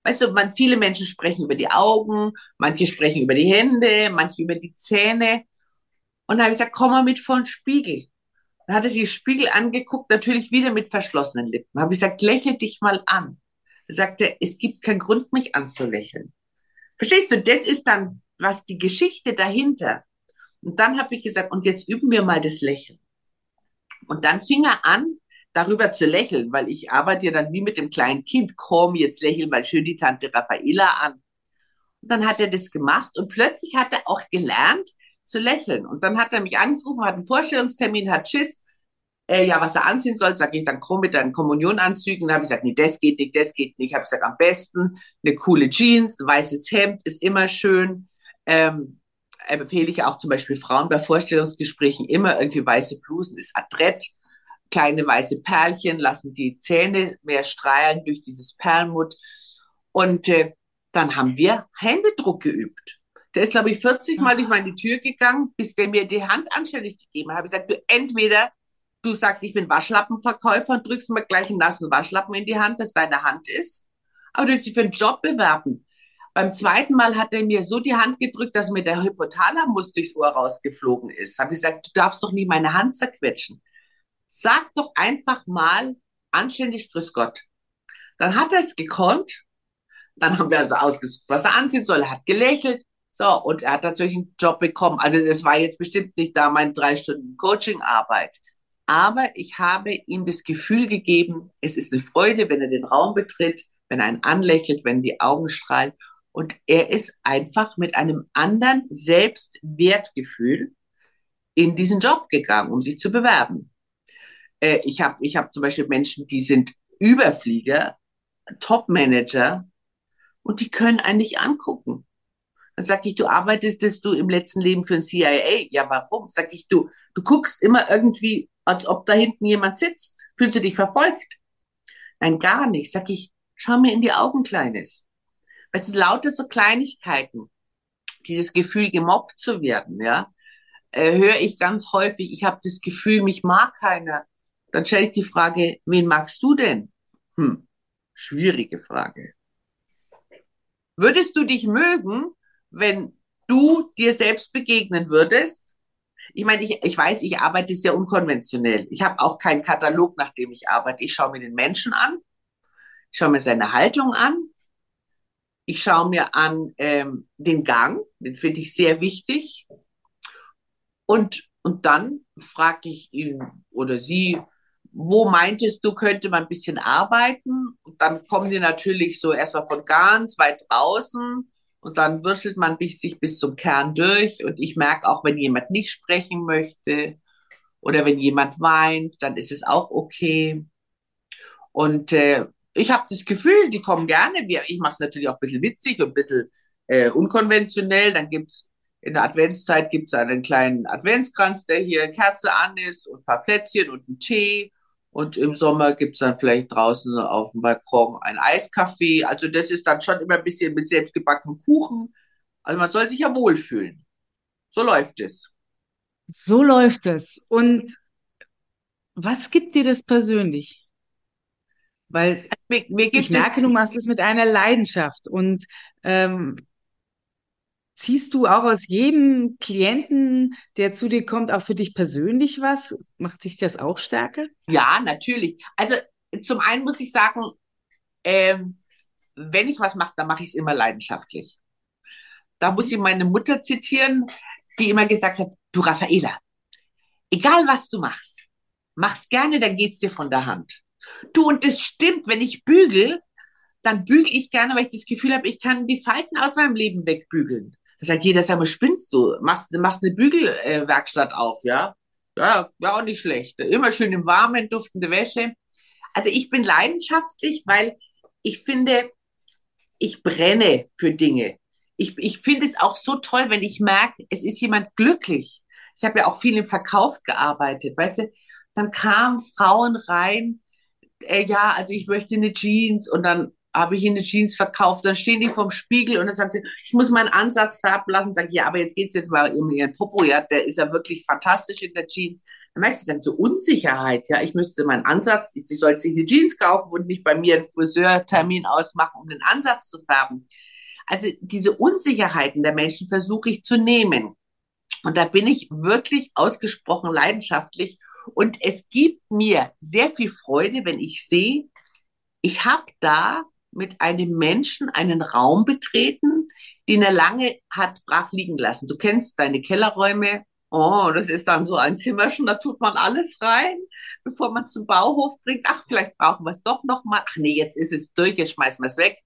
Weißt du, man, viele Menschen sprechen über die Augen, manche sprechen über die Hände, manche über die Zähne. Und dann habe ich gesagt, komm mal mit vor den Spiegel. Dann hat er sich Spiegel angeguckt, natürlich wieder mit verschlossenen Lippen. Habe ich gesagt, lächel dich mal an. Er sagte, es gibt keinen Grund, mich anzulächeln. Verstehst du, das ist dann was die Geschichte dahinter. Und dann habe ich gesagt, und jetzt üben wir mal das Lächeln. Und dann fing er an, darüber zu lächeln, weil ich arbeite ja dann wie mit dem kleinen Kind, komm, jetzt lächeln mal schön die Tante Raffaela an. Und dann hat er das gemacht und plötzlich hat er auch gelernt, zu lächeln. Und dann hat er mich angerufen, hat einen Vorstellungstermin, hat Schiss, äh, ja, was er anziehen soll, sage ich dann, komm mit deinen Kommunionanzügen. Dann habe ich gesagt, nee, das geht nicht, das geht nicht. Ich habe gesagt, am besten eine coole Jeans, ein weißes Hemd ist immer schön. Ähm, empfehle ich auch zum Beispiel Frauen bei Vorstellungsgesprächen immer irgendwie weiße Blusen, ist adrett, kleine weiße Perlchen, lassen die Zähne mehr strahlen durch dieses Perlmutt. Und äh, dann haben wir Händedruck geübt. Der ist, glaube ich, 40 Mal durch meine Tür gegangen, bis der mir die Hand anständig gegeben hat. Ich habe gesagt, du entweder du sagst, ich bin Waschlappenverkäufer und drückst mir gleich einen nassen Waschlappen in die Hand, dass deine Hand ist. Aber du willst dich für einen Job bewerben. Beim zweiten Mal hat er mir so die Hand gedrückt, dass mir der Hypothalamus durchs Ohr rausgeflogen ist. Habe ich gesagt, du darfst doch nie meine Hand zerquetschen. Sag doch einfach mal anständig Grüß Gott. Dann hat er es gekonnt. Dann haben wir also ausgesucht, was er anziehen soll. Er hat gelächelt. So, und er hat natürlich einen Job bekommen. Also das war jetzt bestimmt nicht da meine drei Stunden Coaching-Arbeit. Aber ich habe ihm das Gefühl gegeben, es ist eine Freude, wenn er den Raum betritt, wenn er einen anlächelt, wenn die Augen strahlen. Und er ist einfach mit einem anderen Selbstwertgefühl in diesen Job gegangen, um sich zu bewerben. Äh, ich habe ich hab zum Beispiel Menschen, die sind Überflieger, Top-Manager und die können einen nicht angucken. Dann sag ich, du arbeitest du im letzten Leben für ein CIA. Ja, warum? Sag ich, du, du guckst immer irgendwie, als ob da hinten jemand sitzt. Fühlst du dich verfolgt? Nein, gar nicht. Sag ich, schau mir in die Augen, Kleines. Weißt du, lauter so Kleinigkeiten. Dieses Gefühl, gemobbt zu werden, ja, äh, höre ich ganz häufig. Ich habe das Gefühl, mich mag keiner. Dann stelle ich die Frage, wen magst du denn? Hm, schwierige Frage. Würdest du dich mögen, wenn du dir selbst begegnen würdest? Ich meine, ich, ich weiß, ich arbeite sehr unkonventionell. Ich habe auch keinen Katalog, nach dem ich arbeite. Ich schaue mir den Menschen an, ich schaue mir seine Haltung an, ich schaue mir an ähm, den Gang, den finde ich sehr wichtig. Und, und dann frage ich ihn oder sie, wo meintest du, könnte man ein bisschen arbeiten? Und dann kommen die natürlich so erstmal von ganz weit draußen und dann würschelt man sich bis zum Kern durch. Und ich merke auch, wenn jemand nicht sprechen möchte oder wenn jemand weint, dann ist es auch okay. Und äh, ich habe das Gefühl, die kommen gerne. Ich mache es natürlich auch ein bisschen witzig und ein bisschen äh, unkonventionell. Dann gibt's in der Adventszeit gibt's einen kleinen Adventskranz, der hier Kerze an ist und ein paar Plätzchen und einen Tee. Und im Sommer gibt's dann vielleicht draußen auf dem Balkon ein Eiskaffee. Also das ist dann schon immer ein bisschen mit selbstgebackenem Kuchen. Also man soll sich ja wohlfühlen. So läuft es. So läuft es. Und was gibt dir das persönlich? Weil mir, mir ich merke, du machst es mit einer Leidenschaft. Und ähm, Ziehst du auch aus jedem Klienten, der zu dir kommt, auch für dich persönlich was? Macht dich das auch stärker? Ja, natürlich. Also zum einen muss ich sagen, ähm, wenn ich was mache, dann mache ich es immer leidenschaftlich. Da muss ich meine Mutter zitieren, die immer gesagt hat, du Raffaela, egal was du machst, mach's gerne, dann geht's dir von der Hand. Du, und das stimmt, wenn ich bügel, dann bügel ich gerne, weil ich das Gefühl habe, ich kann die Falten aus meinem Leben wegbügeln. Da sagt jeder, sag mal, spinnst du? Machst, machst eine Bügelwerkstatt äh, auf, ja? Ja, ja, auch nicht schlecht. Immer schön im Warmen, duftende Wäsche. Also ich bin leidenschaftlich, weil ich finde, ich brenne für Dinge. Ich, ich finde es auch so toll, wenn ich merke, es ist jemand glücklich. Ich habe ja auch viel im Verkauf gearbeitet, weißt du? Dann kamen Frauen rein, äh, ja, also ich möchte eine Jeans und dann habe ich ihnen eine Jeans verkauft, dann stehen die vorm Spiegel und dann sagen sie, ich muss meinen Ansatz färben lassen, sage ich, ja, aber jetzt geht's jetzt mal um ihren Popo, ja, der ist ja wirklich fantastisch in der Jeans. Dann merkst du dann so Unsicherheit, ja, ich müsste meinen Ansatz, sie sollte sich eine Jeans kaufen und nicht bei mir einen Friseurtermin ausmachen, um den Ansatz zu färben. Also diese Unsicherheiten der Menschen versuche ich zu nehmen. Und da bin ich wirklich ausgesprochen leidenschaftlich. Und es gibt mir sehr viel Freude, wenn ich sehe, ich habe da mit einem Menschen einen Raum betreten, den er lange hat brach liegen lassen. Du kennst deine Kellerräume. Oh, das ist dann so ein Zimmerchen, da tut man alles rein, bevor man es zum Bauhof bringt. Ach, vielleicht brauchen wir es doch noch mal. Ach nee, jetzt ist es durch, jetzt schmeißen wir es weg.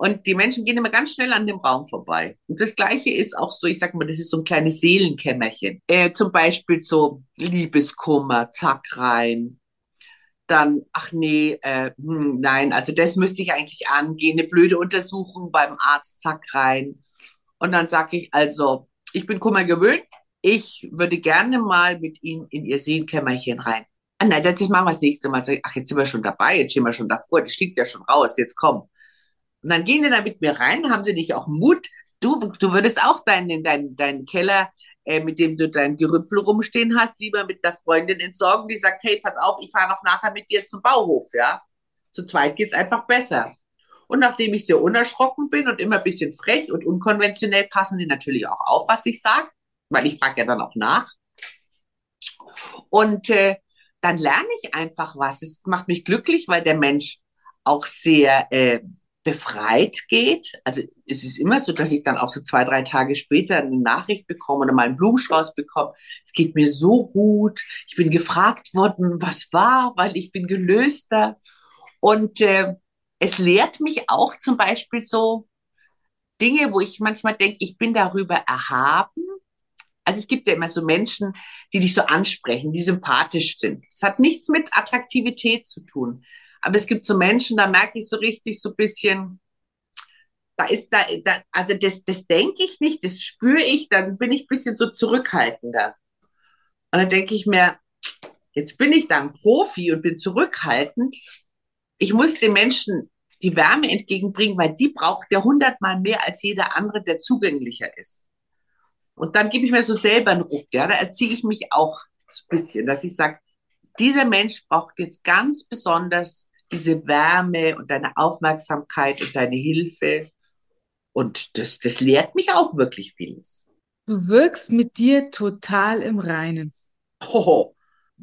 Und die Menschen gehen immer ganz schnell an dem Raum vorbei. Und das Gleiche ist auch so, ich sag mal, das ist so ein kleines Seelenkämmerchen. Äh, zum Beispiel so Liebeskummer, zack rein, dann, ach nee, äh, hm, nein, also das müsste ich eigentlich angehen, eine blöde Untersuchung beim Arzt, zack rein. Und dann sage ich, also, ich bin Kummer gewöhnt, ich würde gerne mal mit Ihnen in Ihr Sehenkämmerchen rein. Ah nein, das machen wir das nächste Mal. Ach, jetzt sind wir schon dabei, jetzt stehen wir schon davor, das stieg ja schon raus, jetzt komm. Und dann gehen die da mit mir rein, haben sie nicht auch Mut. Du, du würdest auch deinen, deinen, deinen Keller, äh, mit dem du dein Gerümpel rumstehen hast, lieber mit einer Freundin entsorgen, die sagt, hey, pass auf, ich fahre noch nachher mit dir zum Bauhof, ja. Zu zweit geht's einfach besser. Und nachdem ich sehr unerschrocken bin und immer ein bisschen frech und unkonventionell, passen sie natürlich auch auf, was ich sage, weil ich frage ja dann auch nach. Und äh, dann lerne ich einfach was. Es macht mich glücklich, weil der Mensch auch sehr äh, befreit geht. Also es ist immer so, dass ich dann auch so zwei, drei Tage später eine Nachricht bekomme oder mal einen Blumenstrauß bekomme. Es geht mir so gut. Ich bin gefragt worden, was war, weil ich bin gelöster. Und äh, es lehrt mich auch zum Beispiel so Dinge, wo ich manchmal denke, ich bin darüber erhaben. Also es gibt ja immer so Menschen, die dich so ansprechen, die sympathisch sind. Es hat nichts mit Attraktivität zu tun. Aber es gibt so Menschen, da merke ich so richtig so ein bisschen, da ist da, da also das, das denke ich nicht, das spüre ich, dann bin ich ein bisschen so zurückhaltender. Und dann denke ich mir, jetzt bin ich da ein Profi und bin zurückhaltend ich muss den Menschen die Wärme entgegenbringen, weil die braucht ja hundertmal mehr als jeder andere, der zugänglicher ist. Und dann gebe ich mir so selber einen Ruck, ja, da erziehe ich mich auch so ein bisschen, dass ich sage, dieser Mensch braucht jetzt ganz besonders diese Wärme und deine Aufmerksamkeit und deine Hilfe. Und das, das lehrt mich auch wirklich vieles. Du wirkst mit dir total im Reinen. Oh,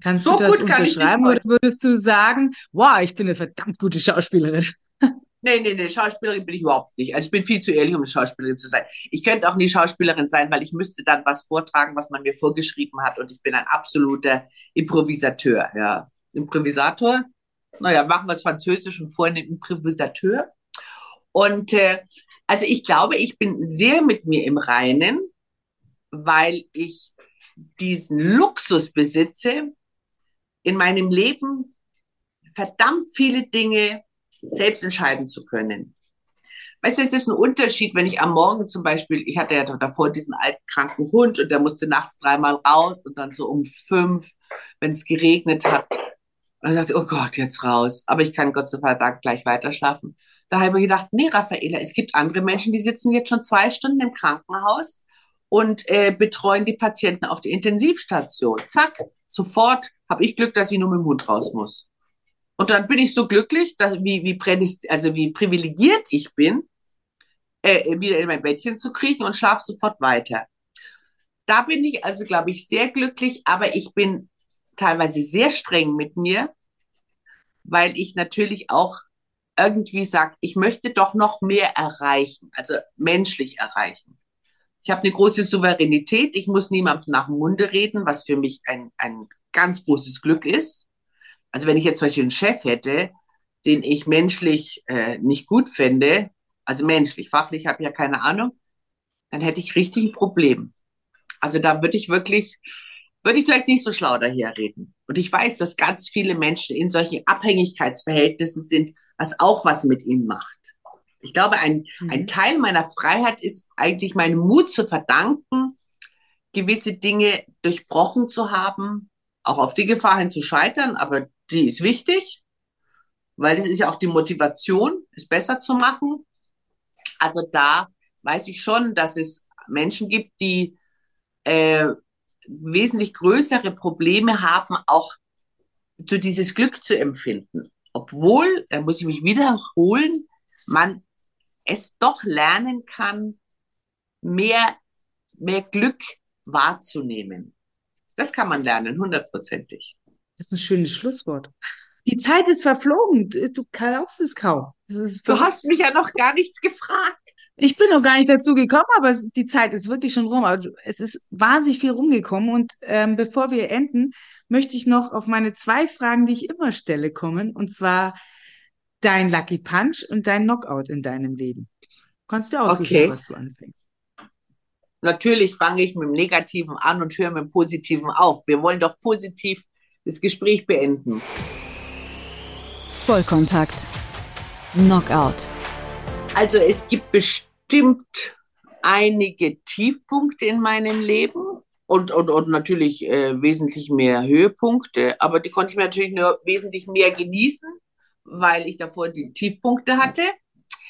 Kannst so du das unterschreiben oder würdest du sagen, wow, ich bin eine verdammt gute Schauspielerin? Nee, nee, nee, Schauspielerin bin ich überhaupt nicht. Also ich bin viel zu ehrlich, um eine Schauspielerin zu sein. Ich könnte auch nie Schauspielerin sein, weil ich müsste dann was vortragen, was man mir vorgeschrieben hat und ich bin ein absoluter Improvisateur, ja. Improvisator? Naja, machen wir es französisch und vorhin Improvisateur. Und äh, also ich glaube, ich bin sehr mit mir im Reinen, weil ich diesen Luxus besitze, in meinem Leben verdammt viele Dinge selbst entscheiden zu können. Weißt du, es ist ein Unterschied, wenn ich am Morgen zum Beispiel, ich hatte ja davor diesen alten kranken Hund und der musste nachts dreimal raus und dann so um fünf, wenn es geregnet hat. Und dann ich, oh Gott, jetzt raus. Aber ich kann Gott sei Dank gleich weiter schlafen. Da habe ich mir gedacht, nee, Raffaela, es gibt andere Menschen, die sitzen jetzt schon zwei Stunden im Krankenhaus und äh, betreuen die Patienten auf der Intensivstation. Zack, sofort habe ich Glück, dass ich nur mit dem Hund raus muss. Und dann bin ich so glücklich, dass, wie, wie, prädist also wie privilegiert ich bin, äh, wieder in mein Bettchen zu kriechen und schlafe sofort weiter. Da bin ich also, glaube ich, sehr glücklich, aber ich bin teilweise sehr streng mit mir, weil ich natürlich auch irgendwie sage, ich möchte doch noch mehr erreichen, also menschlich erreichen. Ich habe eine große Souveränität. Ich muss niemandem nach dem Munde reden, was für mich ein, ein ganz großes Glück ist. Also wenn ich jetzt zum Beispiel einen Chef hätte, den ich menschlich äh, nicht gut fände, also menschlich, fachlich habe ich ja keine Ahnung, dann hätte ich richtig ein Problem. Also da würde ich wirklich, würde ich vielleicht nicht so schlau daher reden. Und ich weiß, dass ganz viele Menschen in solchen Abhängigkeitsverhältnissen sind, was auch was mit ihnen macht. Ich glaube, ein, mhm. ein Teil meiner Freiheit ist eigentlich meinem Mut zu verdanken, gewisse Dinge durchbrochen zu haben, auch auf die Gefahr hin zu scheitern, aber die ist wichtig, weil es ist ja auch die Motivation, es besser zu machen. Also da weiß ich schon, dass es Menschen gibt, die äh, wesentlich größere Probleme haben, auch so dieses Glück zu empfinden. Obwohl, da muss ich mich wiederholen, man es doch lernen kann, mehr, mehr Glück wahrzunehmen. Das kann man lernen, hundertprozentig. Das ist ein schönes Schlusswort. Die Zeit ist verflogen. Du glaubst es kaum. du hast mich ja noch gar nichts gefragt. Ich bin noch gar nicht dazu gekommen, aber die Zeit ist wirklich schon rum. Aber es ist wahnsinnig viel rumgekommen. Und ähm, bevor wir enden, möchte ich noch auf meine zwei Fragen, die ich immer stelle, kommen. Und zwar, dein Lucky Punch und dein Knockout in deinem Leben? Kannst du aussuchen, okay. was du anfängst? Natürlich fange ich mit dem Negativen an und höre mit dem Positiven auf. Wir wollen doch positiv das Gespräch beenden. Vollkontakt. Knockout. Also es gibt bestimmt einige Tiefpunkte in meinem Leben und, und, und natürlich äh, wesentlich mehr Höhepunkte, aber die konnte ich mir natürlich nur wesentlich mehr genießen weil ich davor die Tiefpunkte hatte.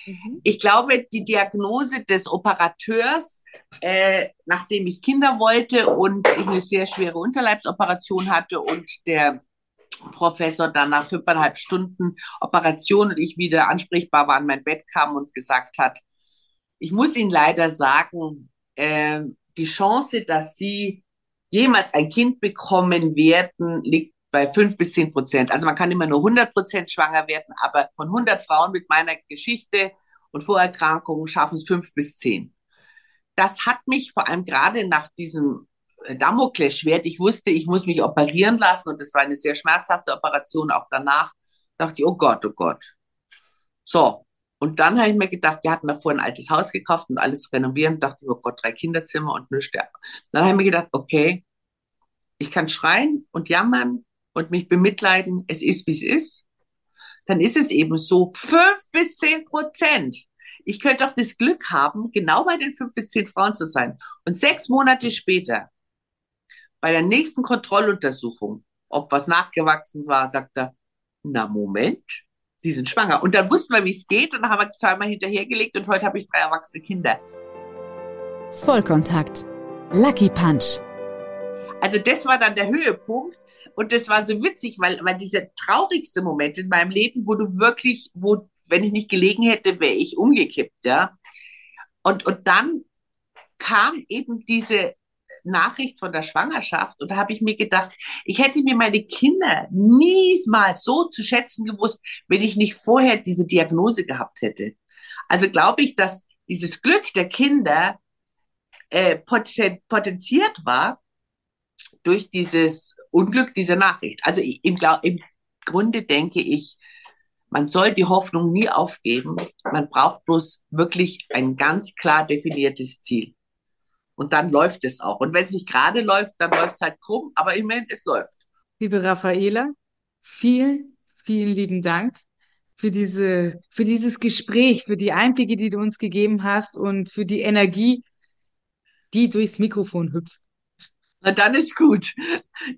Mhm. Ich glaube, die Diagnose des Operateurs, äh, nachdem ich Kinder wollte und ich eine sehr schwere Unterleibsoperation hatte und der Professor dann nach fünfeinhalb Stunden Operation und ich wieder ansprechbar war, an mein Bett kam und gesagt hat, ich muss Ihnen leider sagen, äh, die Chance, dass Sie jemals ein Kind bekommen werden, liegt bei fünf bis zehn Prozent. Also man kann immer nur 100 Prozent schwanger werden, aber von 100 Frauen mit meiner Geschichte und Vorerkrankungen schaffen es fünf bis zehn. Das hat mich vor allem gerade nach diesem Damoklesschwert, ich wusste, ich muss mich operieren lassen und das war eine sehr schmerzhafte Operation auch danach, dachte ich, oh Gott, oh Gott. So, und dann habe ich mir gedacht, wir hatten davor ein altes Haus gekauft und alles renovieren, dachte ich, oh Gott, drei Kinderzimmer und Sterne. Dann habe ich mir gedacht, okay, ich kann schreien und jammern und mich bemitleiden, es ist, wie es ist. Dann ist es eben so, fünf bis zehn Prozent. Ich könnte auch das Glück haben, genau bei den fünf bis zehn Frauen zu sein. Und sechs Monate später bei der nächsten Kontrolluntersuchung, ob was nachgewachsen war, sagt er, na Moment, Sie sind schwanger. Und dann wussten wir, wie es geht und dann haben wir zweimal hinterhergelegt und heute habe ich drei erwachsene Kinder. Vollkontakt. Lucky Punch. Also das war dann der Höhepunkt und das war so witzig, weil, weil dieser traurigste Moment in meinem Leben, wo du wirklich, wo, wenn ich nicht gelegen hätte, wäre ich umgekippt, ja. Und, und dann kam eben diese Nachricht von der Schwangerschaft und da habe ich mir gedacht, ich hätte mir meine Kinder niemals so zu schätzen gewusst, wenn ich nicht vorher diese Diagnose gehabt hätte. Also glaube ich, dass dieses Glück der Kinder äh, potenziert war durch dieses Unglück dieser Nachricht. Also im, im Grunde denke ich, man soll die Hoffnung nie aufgeben. Man braucht bloß wirklich ein ganz klar definiertes Ziel. Und dann läuft es auch. Und wenn es nicht gerade läuft, dann läuft es halt krumm, aber immerhin, es läuft. Liebe Raffaela, vielen, vielen lieben Dank für diese, für dieses Gespräch, für die Einblicke, die du uns gegeben hast und für die Energie, die durchs Mikrofon hüpft. Na, dann ist gut.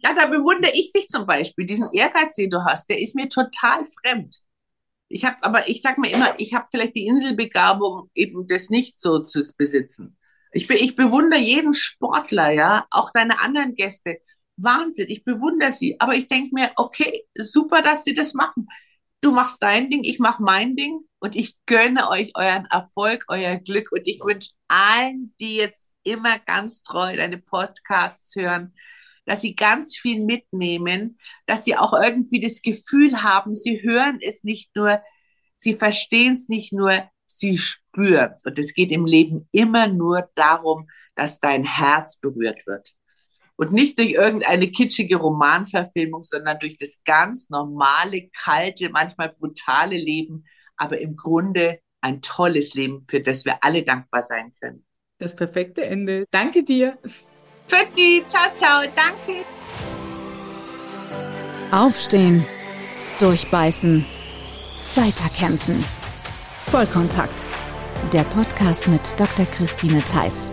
Ja, da bewundere ich dich zum Beispiel. Diesen Ehrgeiz, den du hast, der ist mir total fremd. Ich habe, aber ich sag mir immer, ich habe vielleicht die Inselbegabung, eben das nicht so zu besitzen. Ich, be ich bewundere jeden Sportler, ja, auch deine anderen Gäste. Wahnsinn, ich bewundere sie. Aber ich denke mir, okay, super, dass sie das machen. Du machst dein Ding, ich mach mein Ding und ich gönne euch euren Erfolg, euer Glück und ich wünsche allen, die jetzt immer ganz treu deine Podcasts hören, dass sie ganz viel mitnehmen, dass sie auch irgendwie das Gefühl haben, sie hören es nicht nur, sie verstehen es nicht nur, sie spürt. Und es geht im Leben immer nur darum, dass dein Herz berührt wird. Und nicht durch irgendeine kitschige Romanverfilmung, sondern durch das ganz normale, kalte, manchmal brutale Leben, aber im Grunde ein tolles Leben, für das wir alle dankbar sein können. Das perfekte Ende. Danke dir. Pfitti, ciao, ciao, danke. Aufstehen, durchbeißen, weiterkämpfen. Vollkontakt. Der Podcast mit Dr. Christine Theiss.